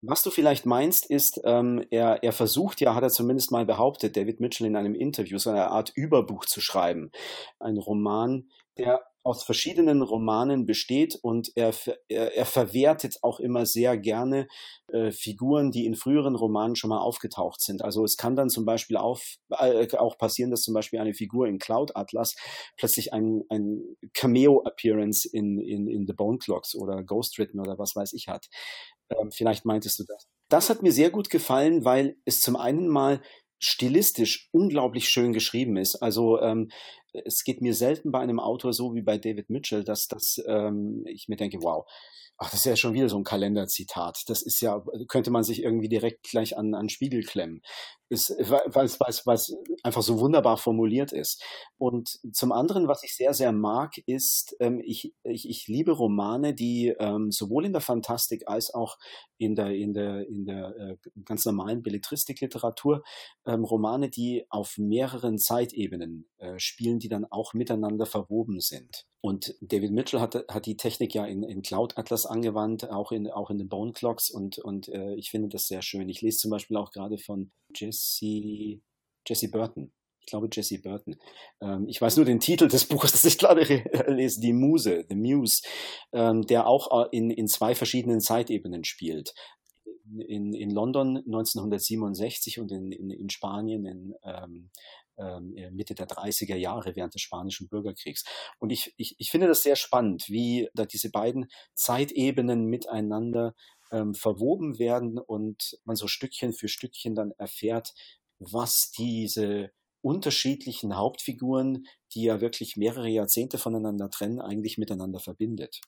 Was du vielleicht meinst, ist, ähm, er, er versucht ja, hat er zumindest mal behauptet, David Mitchell in einem Interview, so eine Art Überbuch zu schreiben. Ein Roman, der aus verschiedenen Romanen besteht und er, er, er verwertet auch immer sehr gerne äh, Figuren, die in früheren Romanen schon mal aufgetaucht sind. Also es kann dann zum Beispiel auf, äh, auch passieren, dass zum Beispiel eine Figur in Cloud Atlas plötzlich ein, ein Cameo-Appearance in, in, in The Bone Clocks oder Ghost Written oder was weiß ich hat. Ähm, vielleicht meintest du das. Das hat mir sehr gut gefallen, weil es zum einen mal stilistisch unglaublich schön geschrieben ist. Also ähm, es geht mir selten bei einem Autor so wie bei David Mitchell, dass das ähm, ich mir denke, wow, ach, das ist ja schon wieder so ein Kalenderzitat. Das ist ja, könnte man sich irgendwie direkt gleich an, an Spiegel klemmen ist, es weil es einfach so wunderbar formuliert ist. Und zum anderen, was ich sehr, sehr mag, ist, ähm, ich, ich, ich liebe Romane, die ähm, sowohl in der Fantastik als auch in der, in der, in der äh, ganz normalen Belletristikliteratur ähm, Romane, die auf mehreren Zeitebenen äh, spielen, die dann auch miteinander verwoben sind. Und David Mitchell hat, hat die Technik ja in, in Cloud Atlas angewandt, auch in, auch in den Bone Clocks und, und äh, ich finde das sehr schön. Ich lese zum Beispiel auch gerade von Jesse, Jesse Burton. Ich glaube Jesse Burton. Ähm, ich weiß nur den Titel des Buches, das ich gerade lese, Die Muse, The Muse, ähm, der auch äh, in, in zwei verschiedenen Zeitebenen spielt. In, in London 1967 und in, in, in Spanien in ähm, ähm Mitte der 30er Jahre während des Spanischen Bürgerkriegs. Und ich, ich, ich finde das sehr spannend, wie da diese beiden Zeitebenen miteinander ähm, verwoben werden und man so Stückchen für Stückchen dann erfährt, was diese unterschiedlichen Hauptfiguren, die ja wirklich mehrere Jahrzehnte voneinander trennen, eigentlich miteinander verbindet.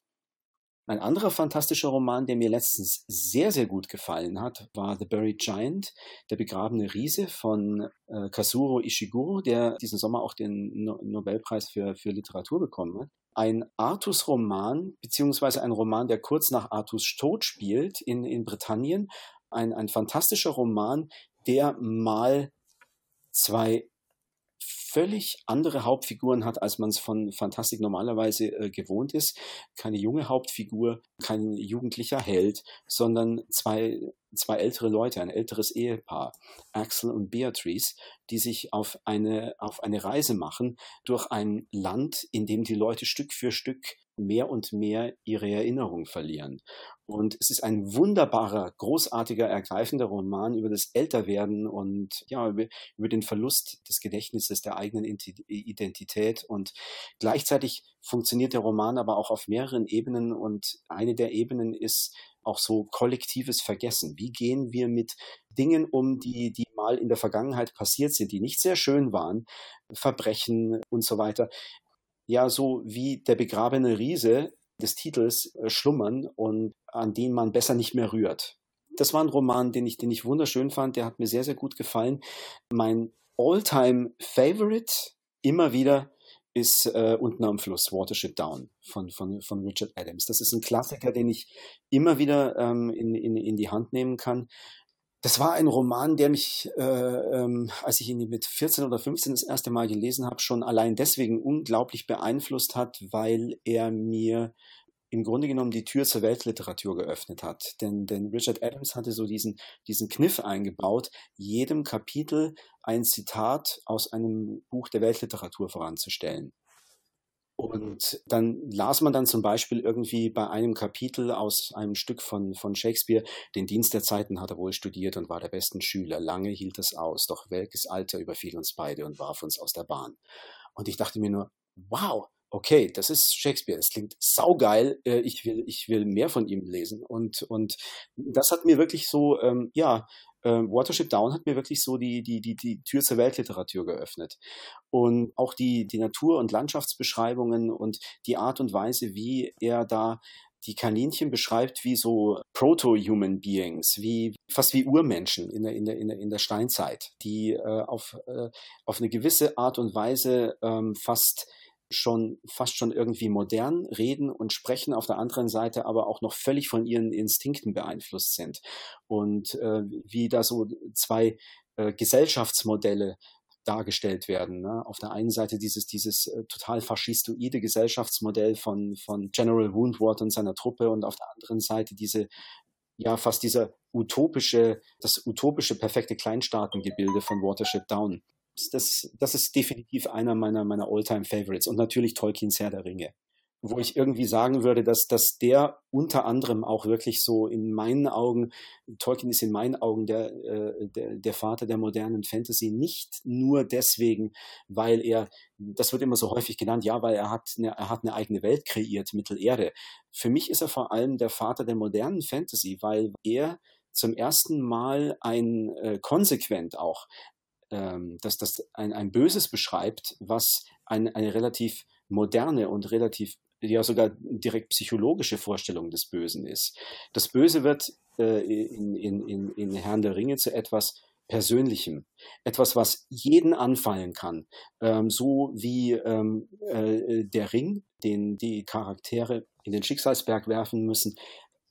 Ein anderer fantastischer Roman, der mir letztens sehr, sehr gut gefallen hat, war The Buried Giant, der begrabene Riese von äh, Kazuro Ishiguro, der diesen Sommer auch den no Nobelpreis für, für Literatur bekommen hat. Ein Artus-Roman, beziehungsweise ein Roman, der kurz nach Artus Tod spielt in, in Britannien. Ein, ein fantastischer Roman, der mal zwei völlig andere Hauptfiguren hat, als man es von Fantastik normalerweise äh, gewohnt ist. Keine junge Hauptfigur, kein jugendlicher Held, sondern zwei, zwei ältere Leute, ein älteres Ehepaar, Axel und Beatrice, die sich auf eine, auf eine Reise machen durch ein Land, in dem die Leute Stück für Stück mehr und mehr ihre Erinnerung verlieren. Und es ist ein wunderbarer, großartiger, ergreifender Roman über das Älterwerden und ja, über, über den Verlust des Gedächtnisses der eigenen Identität. Und gleichzeitig funktioniert der Roman aber auch auf mehreren Ebenen. Und eine der Ebenen ist auch so kollektives Vergessen. Wie gehen wir mit Dingen um, die, die mal in der Vergangenheit passiert sind, die nicht sehr schön waren, Verbrechen und so weiter ja so wie der begrabene Riese des Titels äh, schlummern und an den man besser nicht mehr rührt. Das war ein Roman, den ich, den ich wunderschön fand, der hat mir sehr, sehr gut gefallen. Mein All-Time Favorite immer wieder ist äh, unten am Fluss Watership Down von, von, von Richard Adams. Das ist ein Klassiker, den ich immer wieder ähm, in, in, in die Hand nehmen kann. Das war ein Roman, der mich, äh, ähm, als ich ihn mit 14 oder 15 das erste Mal gelesen habe, schon allein deswegen unglaublich beeinflusst hat, weil er mir im Grunde genommen die Tür zur Weltliteratur geöffnet hat. Denn, denn Richard Adams hatte so diesen, diesen Kniff eingebaut, jedem Kapitel ein Zitat aus einem Buch der Weltliteratur voranzustellen. Und dann las man dann zum Beispiel irgendwie bei einem Kapitel aus einem Stück von, von Shakespeare, den Dienst der Zeiten hat er wohl studiert und war der besten Schüler. Lange hielt es aus, doch welches Alter überfiel uns beide und warf uns aus der Bahn. Und ich dachte mir nur, wow, okay, das ist Shakespeare, das klingt saugeil, äh, ich will, ich will mehr von ihm lesen. Und, und das hat mir wirklich so, ähm, ja, ähm, Watership Down hat mir wirklich so die, die, die, die Tür zur Weltliteratur geöffnet. Und auch die, die Natur- und Landschaftsbeschreibungen und die Art und Weise, wie er da die Kaninchen beschreibt wie so Proto-Human Beings, wie fast wie Urmenschen in der, in der, in der, in der Steinzeit, die äh, auf, äh, auf eine gewisse Art und Weise ähm, fast schon fast schon irgendwie modern reden und sprechen, auf der anderen Seite aber auch noch völlig von ihren Instinkten beeinflusst sind. Und äh, wie da so zwei äh, Gesellschaftsmodelle dargestellt werden. Ne? Auf der einen Seite dieses, dieses äh, total faschistoide Gesellschaftsmodell von, von General Woundward und seiner Truppe und auf der anderen Seite diese ja fast dieser utopische, das utopische perfekte Kleinstaatengebilde von Watership Down. Das, das ist definitiv einer meiner, meiner Alltime favorites und natürlich Tolkiens Herr der Ringe wo ich irgendwie sagen würde, dass, dass der unter anderem auch wirklich so in meinen Augen, Tolkien ist in meinen Augen der, äh, der, der Vater der modernen Fantasy, nicht nur deswegen, weil er, das wird immer so häufig genannt, ja, weil er hat eine, er hat eine eigene Welt kreiert, Mittelerde. Für mich ist er vor allem der Vater der modernen Fantasy, weil er zum ersten Mal ein äh, konsequent auch, ähm, dass das ein, ein Böses beschreibt, was ein, eine relativ moderne und relativ ja sogar direkt psychologische Vorstellung des Bösen ist. Das Böse wird äh, in, in, in, in Herrn der Ringe zu etwas Persönlichem, etwas, was jeden anfallen kann, ähm, so wie ähm, äh, der Ring, den die Charaktere in den Schicksalsberg werfen müssen,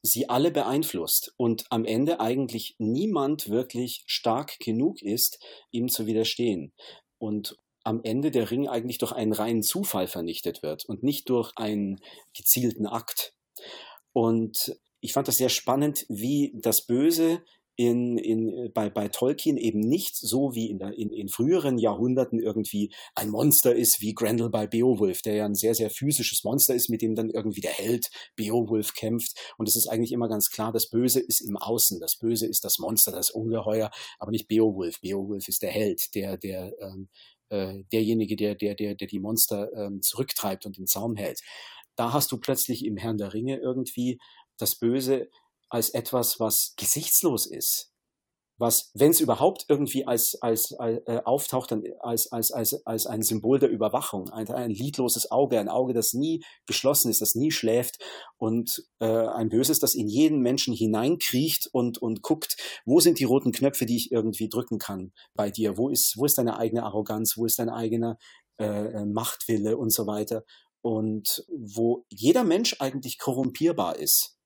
sie alle beeinflusst und am Ende eigentlich niemand wirklich stark genug ist, ihm zu widerstehen. Und am Ende der Ring eigentlich durch einen reinen Zufall vernichtet wird und nicht durch einen gezielten Akt. Und ich fand das sehr spannend, wie das Böse in, in, bei, bei Tolkien eben nicht so wie in, der, in, in früheren Jahrhunderten irgendwie ein Monster ist wie Grendel bei Beowulf, der ja ein sehr, sehr physisches Monster ist, mit dem dann irgendwie der Held Beowulf kämpft. Und es ist eigentlich immer ganz klar, das Böse ist im Außen, das Böse ist das Monster, das Ungeheuer, aber nicht Beowulf. Beowulf ist der Held, der, der ähm, äh, derjenige, der, der, der, der die Monster ähm, zurücktreibt und den Zaum hält. Da hast du plötzlich im Herrn der Ringe irgendwie das Böse als etwas, was gesichtslos ist, was, wenn es überhaupt irgendwie als, als, als äh, auftaucht, dann als, als, als, als ein Symbol der Überwachung, ein, ein lidloses Auge, ein Auge, das nie geschlossen ist, das nie schläft und äh, ein Böses, das in jeden Menschen hineinkriecht und, und guckt, wo sind die roten Knöpfe, die ich irgendwie drücken kann bei dir, wo ist, wo ist deine eigene Arroganz, wo ist dein eigener äh, Machtwille und so weiter? Und wo jeder Mensch eigentlich korrumpierbar ist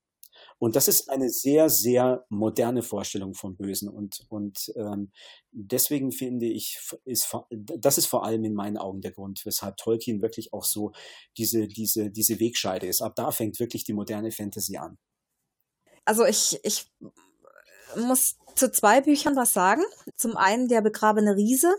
und das ist eine sehr, sehr moderne Vorstellung vom Bösen. Und, und ähm, deswegen finde ich, ist, das ist vor allem in meinen Augen der Grund, weshalb Tolkien wirklich auch so diese, diese, diese Wegscheide ist. Ab da fängt wirklich die moderne Fantasy an. Also ich, ich muss zu zwei Büchern was sagen. Zum einen der begrabene Riese.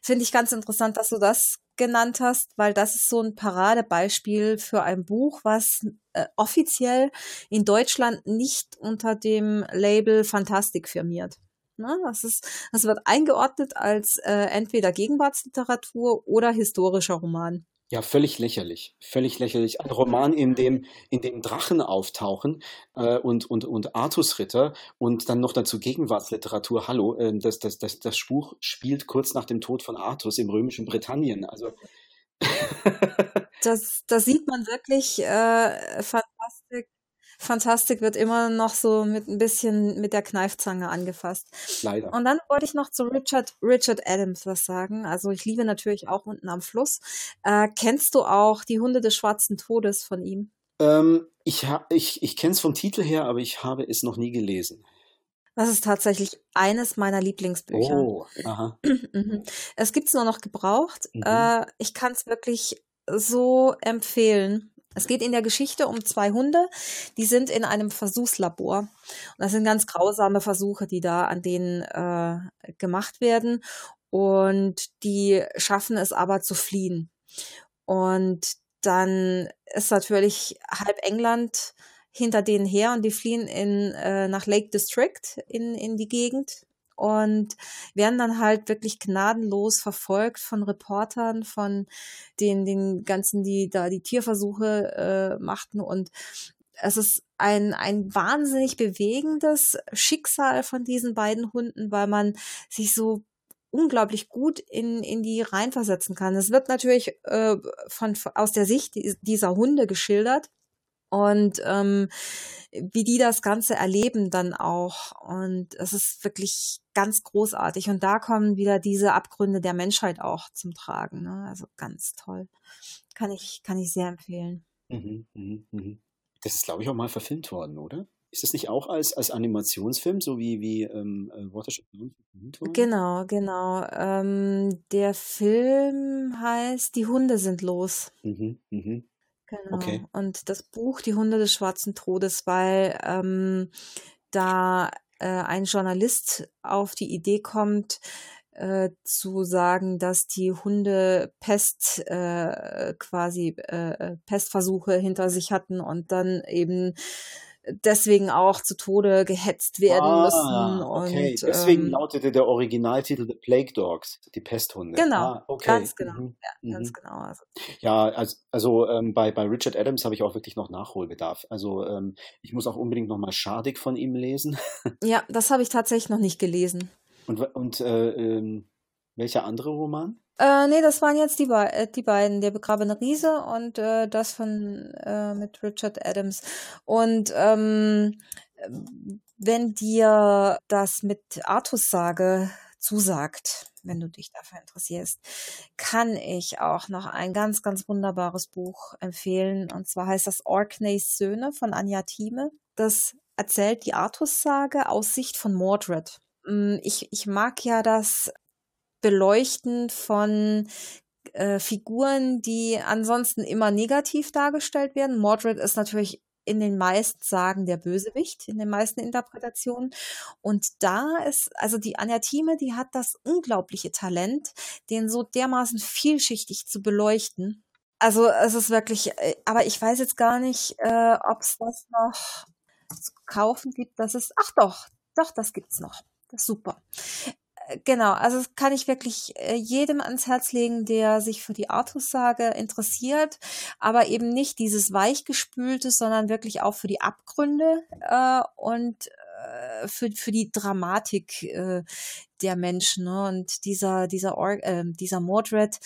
Finde ich ganz interessant, dass du das genannt hast, weil das ist so ein Paradebeispiel für ein Buch, was äh, offiziell in Deutschland nicht unter dem Label Fantastik firmiert. Ne? Das, ist, das wird eingeordnet als äh, entweder Gegenwartsliteratur oder historischer Roman. Ja, völlig lächerlich. Völlig lächerlich. Ein Roman, in dem, in dem Drachen auftauchen äh, und, und, und Artusritter und dann noch dazu Gegenwartsliteratur. Hallo, äh, das, das, das, das Buch spielt kurz nach dem Tod von Artus im römischen Britannien. Also das, das sieht man wirklich äh, fantastisch Fantastik wird immer noch so mit ein bisschen mit der Kneifzange angefasst. Leider. Und dann wollte ich noch zu Richard, Richard Adams was sagen. Also ich liebe natürlich auch unten am Fluss. Äh, kennst du auch die Hunde des schwarzen Todes von ihm? Ähm, ich ich, ich kenne es vom Titel her, aber ich habe es noch nie gelesen. Das ist tatsächlich eines meiner Lieblingsbücher. Oh, aha. Mhm. es gibt es nur noch gebraucht. Mhm. Äh, ich kann es wirklich so empfehlen. Es geht in der Geschichte um zwei Hunde, die sind in einem Versuchslabor. Und das sind ganz grausame Versuche, die da an denen äh, gemacht werden. Und die schaffen es aber zu fliehen. Und dann ist natürlich halb England hinter denen her und die fliehen in, äh, nach Lake District in, in die Gegend und werden dann halt wirklich gnadenlos verfolgt von Reportern, von den, den ganzen, die da die Tierversuche äh, machten und es ist ein, ein wahnsinnig bewegendes Schicksal von diesen beiden Hunden, weil man sich so unglaublich gut in, in die reinversetzen kann. Es wird natürlich äh, von, aus der Sicht dieser Hunde geschildert und ähm, wie die das Ganze erleben dann auch. Und es ist wirklich ganz großartig. Und da kommen wieder diese Abgründe der Menschheit auch zum Tragen. Ne? Also ganz toll. Kann ich, kann ich sehr empfehlen. Mhm, mh, mh. Das ist, glaube ich, auch mal verfilmt worden, oder? Ist das nicht auch als, als Animationsfilm, so wie, wie ähm, äh, Watership Down? Genau, genau. Ähm, der Film heißt Die Hunde sind los. Mhm, mhm. Genau. Okay. Und das Buch Die Hunde des schwarzen Todes, weil ähm, da äh, ein Journalist auf die Idee kommt, äh, zu sagen, dass die Hunde Pest äh, quasi äh, Pestversuche hinter sich hatten und dann eben deswegen auch zu Tode gehetzt werden ah, müssen. Okay. Und, deswegen ähm, lautete der Originaltitel The Plague Dogs, die Pesthunde. Genau, ah, okay. ganz genau. Mhm. Ja, ganz mhm. genau. Also, ja, also, also ähm, bei, bei Richard Adams habe ich auch wirklich noch Nachholbedarf. Also ähm, ich muss auch unbedingt noch mal Schadig von ihm lesen. ja, das habe ich tatsächlich noch nicht gelesen. Und, und äh, ähm, welcher andere Roman? Äh, nee, das waren jetzt die, be äh, die beiden, der begrabene Riese und äh, das von äh, mit Richard Adams. Und ähm, wenn dir das mit Artus Sage zusagt, wenn du dich dafür interessierst, kann ich auch noch ein ganz, ganz wunderbares Buch empfehlen. Und zwar heißt das Orkneys Söhne von Anja Thieme. Das erzählt die Artus-Sage aus Sicht von Mordred. Mm, ich, ich mag ja das Beleuchten von äh, Figuren, die ansonsten immer negativ dargestellt werden. Mordred ist natürlich in den meisten Sagen der Bösewicht, in den meisten Interpretationen. Und da ist, also die Anja Thieme, die hat das unglaubliche Talent, den so dermaßen vielschichtig zu beleuchten. Also es ist wirklich, äh, aber ich weiß jetzt gar nicht, äh, ob es das noch zu kaufen gibt. Das ist, ach doch, doch, das gibt's noch. Das ist super genau, also das kann ich wirklich äh, jedem ans Herz legen, der sich für die Artus-Sage interessiert, aber eben nicht dieses weichgespülte, sondern wirklich auch für die Abgründe äh, und äh, für, für die Dramatik äh, der Menschen. Ne? Und dieser, dieser, Or äh, dieser Mordred,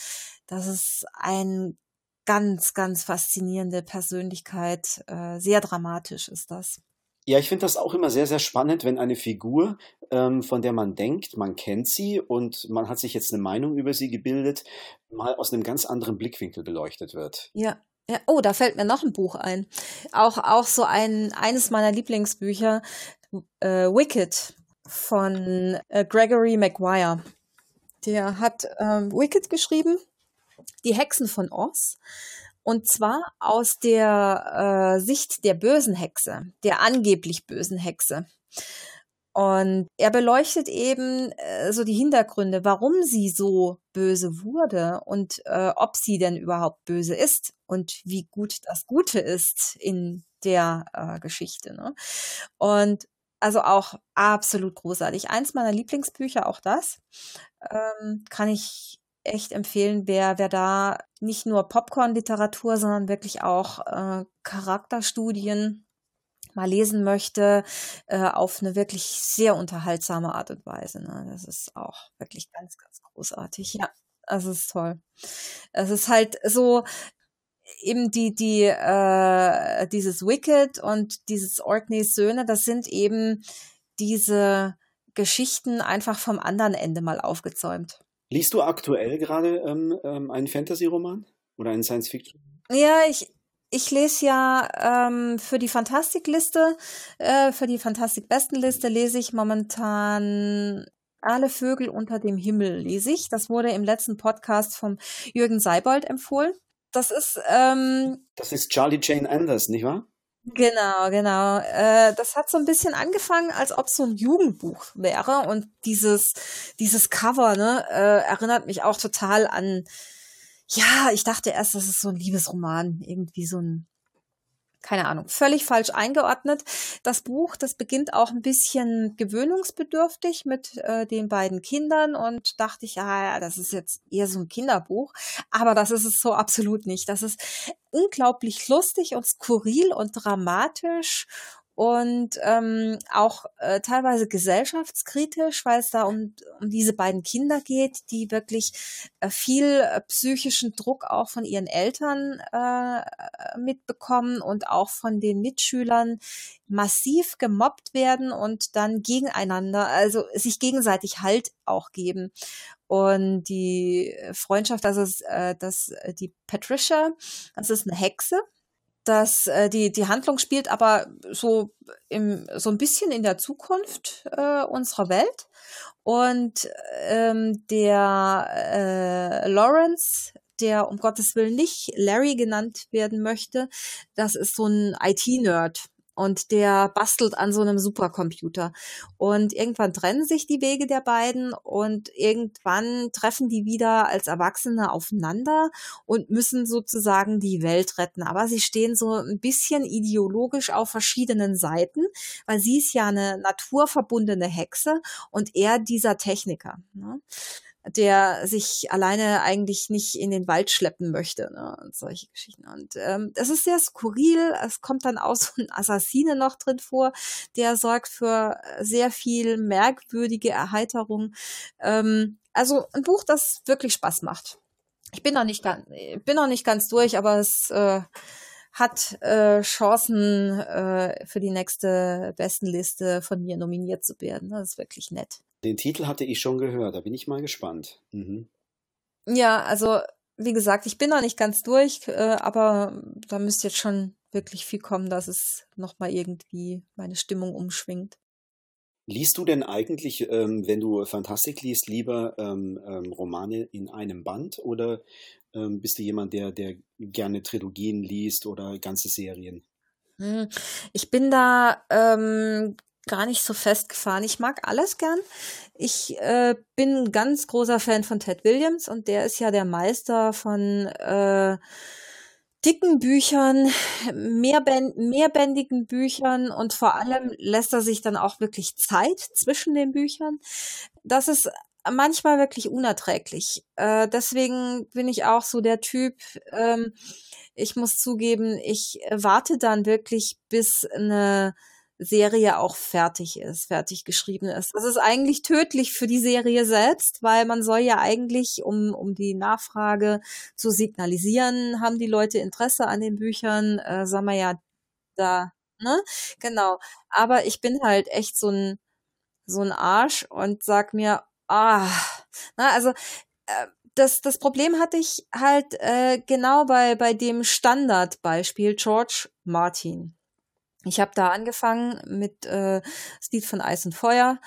das ist ein ganz, ganz faszinierende Persönlichkeit. Äh, sehr dramatisch ist das. Ja, ich finde das auch immer sehr, sehr spannend, wenn eine Figur, ähm, von der man denkt, man kennt sie und man hat sich jetzt eine Meinung über sie gebildet, mal aus einem ganz anderen Blickwinkel beleuchtet wird. Ja. Ja, oh, da fällt mir noch ein Buch ein. Auch, auch so ein, eines meiner Lieblingsbücher, äh, Wicked von äh, Gregory Maguire. Der hat ähm, Wicked geschrieben, die Hexen von Oz. Und zwar aus der äh, Sicht der bösen Hexe, der angeblich bösen Hexe. Und er beleuchtet eben äh, so die Hintergründe, warum sie so böse wurde und äh, ob sie denn überhaupt böse ist und wie gut das Gute ist in der äh, Geschichte. Ne? Und also auch absolut großartig. Eins meiner Lieblingsbücher, auch das, ähm, kann ich echt empfehlen, wer, wer da nicht nur Popcorn-Literatur, sondern wirklich auch äh, Charakterstudien mal lesen möchte, äh, auf eine wirklich sehr unterhaltsame Art und Weise. Ne? Das ist auch wirklich ganz, ganz großartig. Ja, das ist toll. Es ist halt so, eben die, die, äh, dieses Wicked und dieses Orkneys Söhne, das sind eben diese Geschichten einfach vom anderen Ende mal aufgezäumt. Liest du aktuell gerade ähm, ähm, einen Fantasy-Roman oder einen Science-Fiction? Ja, ich, ich lese ja ähm, für die Fantastikliste, äh, für die Fantastik-Bestenliste lese ich momentan alle Vögel unter dem Himmel lese ich. Das wurde im letzten Podcast vom Jürgen Seibold empfohlen. Das ist ähm, das ist Charlie Jane Anders, nicht wahr? Genau, genau. Äh, das hat so ein bisschen angefangen, als ob so ein Jugendbuch wäre und dieses dieses Cover ne äh, erinnert mich auch total an. Ja, ich dachte erst, das ist so ein Liebesroman, irgendwie so ein keine Ahnung, völlig falsch eingeordnet. Das Buch, das beginnt auch ein bisschen gewöhnungsbedürftig mit äh, den beiden Kindern und dachte ich, ah, ja, das ist jetzt eher so ein Kinderbuch. Aber das ist es so absolut nicht. Das ist unglaublich lustig und skurril und dramatisch und ähm, auch äh, teilweise gesellschaftskritisch, weil es da um, um diese beiden Kinder geht, die wirklich äh, viel äh, psychischen Druck auch von ihren Eltern äh, mitbekommen und auch von den Mitschülern massiv gemobbt werden und dann gegeneinander, also sich gegenseitig Halt auch geben. Und die Freundschaft, also äh, das, die Patricia, das ist eine Hexe, dass äh, die, die Handlung spielt aber so, im, so ein bisschen in der Zukunft äh, unserer Welt. Und ähm, der äh, Lawrence, der um Gottes Willen nicht Larry genannt werden möchte, das ist so ein IT-Nerd. Und der bastelt an so einem Supercomputer. Und irgendwann trennen sich die Wege der beiden und irgendwann treffen die wieder als Erwachsene aufeinander und müssen sozusagen die Welt retten. Aber sie stehen so ein bisschen ideologisch auf verschiedenen Seiten, weil sie ist ja eine naturverbundene Hexe und er dieser Techniker. Ne? Der sich alleine eigentlich nicht in den Wald schleppen möchte ne? und solche Geschichten. Und ähm, das ist sehr skurril. Es kommt dann auch so ein Assassine noch drin vor, der sorgt für sehr viel merkwürdige Erheiterung. Ähm, also ein Buch, das wirklich Spaß macht. Ich bin noch nicht ganz, bin noch nicht ganz durch, aber es äh, hat äh, Chancen äh, für die nächste Bestenliste von mir nominiert zu werden. Das ist wirklich nett. Den Titel hatte ich schon gehört, da bin ich mal gespannt. Mhm. Ja, also wie gesagt, ich bin noch nicht ganz durch, äh, aber da müsste jetzt schon wirklich viel kommen, dass es nochmal irgendwie meine Stimmung umschwingt. Liest du denn eigentlich, ähm, wenn du Fantastik liest, lieber ähm, ähm, Romane in einem Band oder ähm, bist du jemand, der, der gerne Trilogien liest oder ganze Serien? Hm, ich bin da ähm, gar nicht so festgefahren. Ich mag alles gern. Ich äh, bin ein ganz großer Fan von Ted Williams und der ist ja der Meister von äh, dicken Büchern, mehrbänd mehrbändigen Büchern und vor allem lässt er sich dann auch wirklich Zeit zwischen den Büchern. Das ist manchmal wirklich unerträglich. Äh, deswegen bin ich auch so der Typ, ähm, ich muss zugeben, ich warte dann wirklich, bis eine Serie auch fertig ist, fertig geschrieben ist. Das ist eigentlich tödlich für die Serie selbst, weil man soll ja eigentlich, um, um die Nachfrage zu signalisieren, haben die Leute Interesse an den Büchern, äh, sagen wir ja da, ne? Genau. Aber ich bin halt echt so ein, so ein Arsch und sag mir, ah, na, also, äh, das, das Problem hatte ich halt äh, genau bei, bei dem Standardbeispiel George Martin. Ich habe da angefangen mit äh, das Lied von Eis und Feuer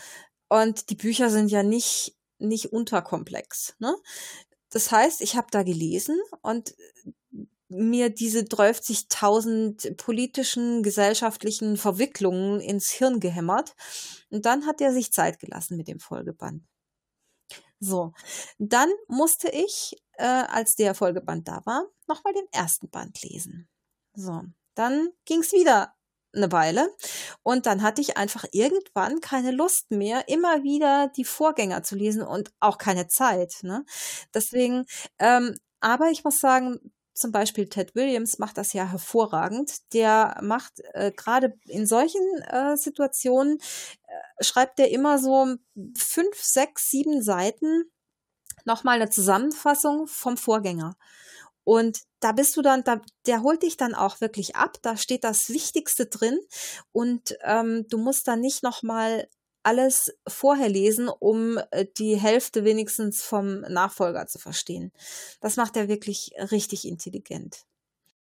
und die Bücher sind ja nicht nicht unterkomplex. Ne? Das heißt, ich habe da gelesen und mir diese 30.000 politischen, gesellschaftlichen Verwicklungen ins Hirn gehämmert. Und dann hat er sich Zeit gelassen mit dem Folgeband. So, dann musste ich, äh, als der Folgeband da war, nochmal den ersten Band lesen. So, dann ging's wieder eine Weile. Und dann hatte ich einfach irgendwann keine Lust mehr, immer wieder die Vorgänger zu lesen und auch keine Zeit. Ne? Deswegen, ähm, aber ich muss sagen, zum Beispiel Ted Williams macht das ja hervorragend. Der macht äh, gerade in solchen äh, Situationen, äh, schreibt er immer so fünf, sechs, sieben Seiten nochmal eine Zusammenfassung vom Vorgänger. Und da bist du dann, da, der holt dich dann auch wirklich ab. Da steht das Wichtigste drin und ähm, du musst dann nicht nochmal alles vorher lesen, um äh, die Hälfte wenigstens vom Nachfolger zu verstehen. Das macht er wirklich richtig intelligent.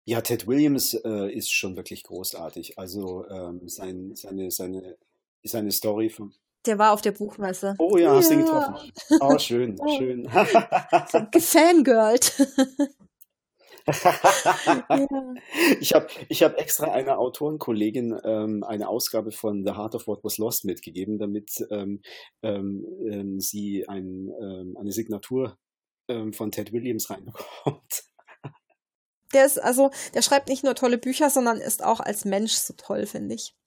Ja, Ted Williams äh, ist schon wirklich großartig. Also ähm, sein, seine, seine, seine Story von, der war auf der Buchmesse. Oh ja, hast ja. ihn getroffen. Oh, schön, oh. schön. Gefangirlt. Ich habe ich hab extra einer Autorenkollegin ähm, eine Ausgabe von The Heart of What Was Lost mitgegeben, damit ähm, ähm, ähm sie ein, ähm, eine Signatur ähm, von Ted Williams reinbekommt. Der ist also, der schreibt nicht nur tolle Bücher, sondern ist auch als Mensch so toll, finde ich.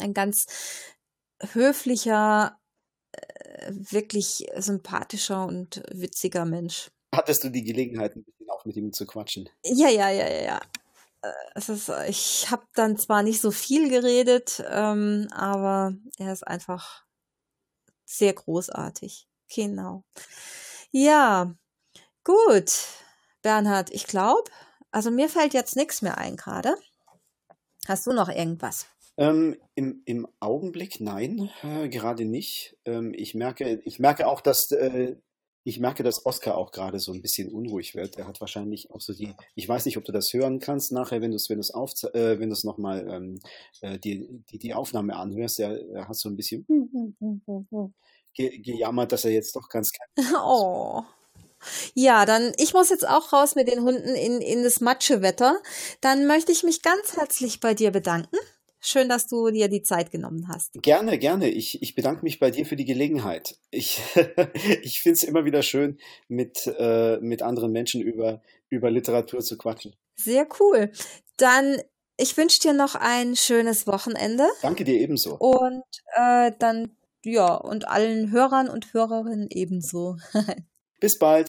Ein ganz höflicher, äh, wirklich sympathischer und witziger Mensch. Hattest du die Gelegenheit, ein auch mit ihm zu quatschen? Ja, ja, ja, ja, ja. Äh, es ist, ich habe dann zwar nicht so viel geredet, ähm, aber er ist einfach sehr großartig. Genau. Ja, gut, Bernhard, ich glaube, also mir fällt jetzt nichts mehr ein gerade. Hast du noch irgendwas? Ähm, im, Im Augenblick nein, äh, gerade nicht. Ähm, ich merke, ich merke auch, dass äh, ich merke, dass Oscar auch gerade so ein bisschen unruhig wird. Er hat wahrscheinlich auch so die, ich weiß nicht, ob du das hören kannst nachher, wenn du es wenn du's auf, äh, wenn du es nochmal ähm, äh, die, die, die Aufnahme anhörst. Er, er hat so ein bisschen ge, gejammert, dass er jetzt doch ganz Oh. Ja, dann, ich muss jetzt auch raus mit den Hunden in, in das Matschewetter. Dann möchte ich mich ganz herzlich bei dir bedanken Schön, dass du dir die Zeit genommen hast. Gerne, gerne. Ich, ich bedanke mich bei dir für die Gelegenheit. Ich, ich finde es immer wieder schön, mit, äh, mit anderen Menschen über, über Literatur zu quatschen. Sehr cool. Dann, ich wünsche dir noch ein schönes Wochenende. Danke dir ebenso. Und äh, dann, ja, und allen Hörern und Hörerinnen ebenso. Bis bald.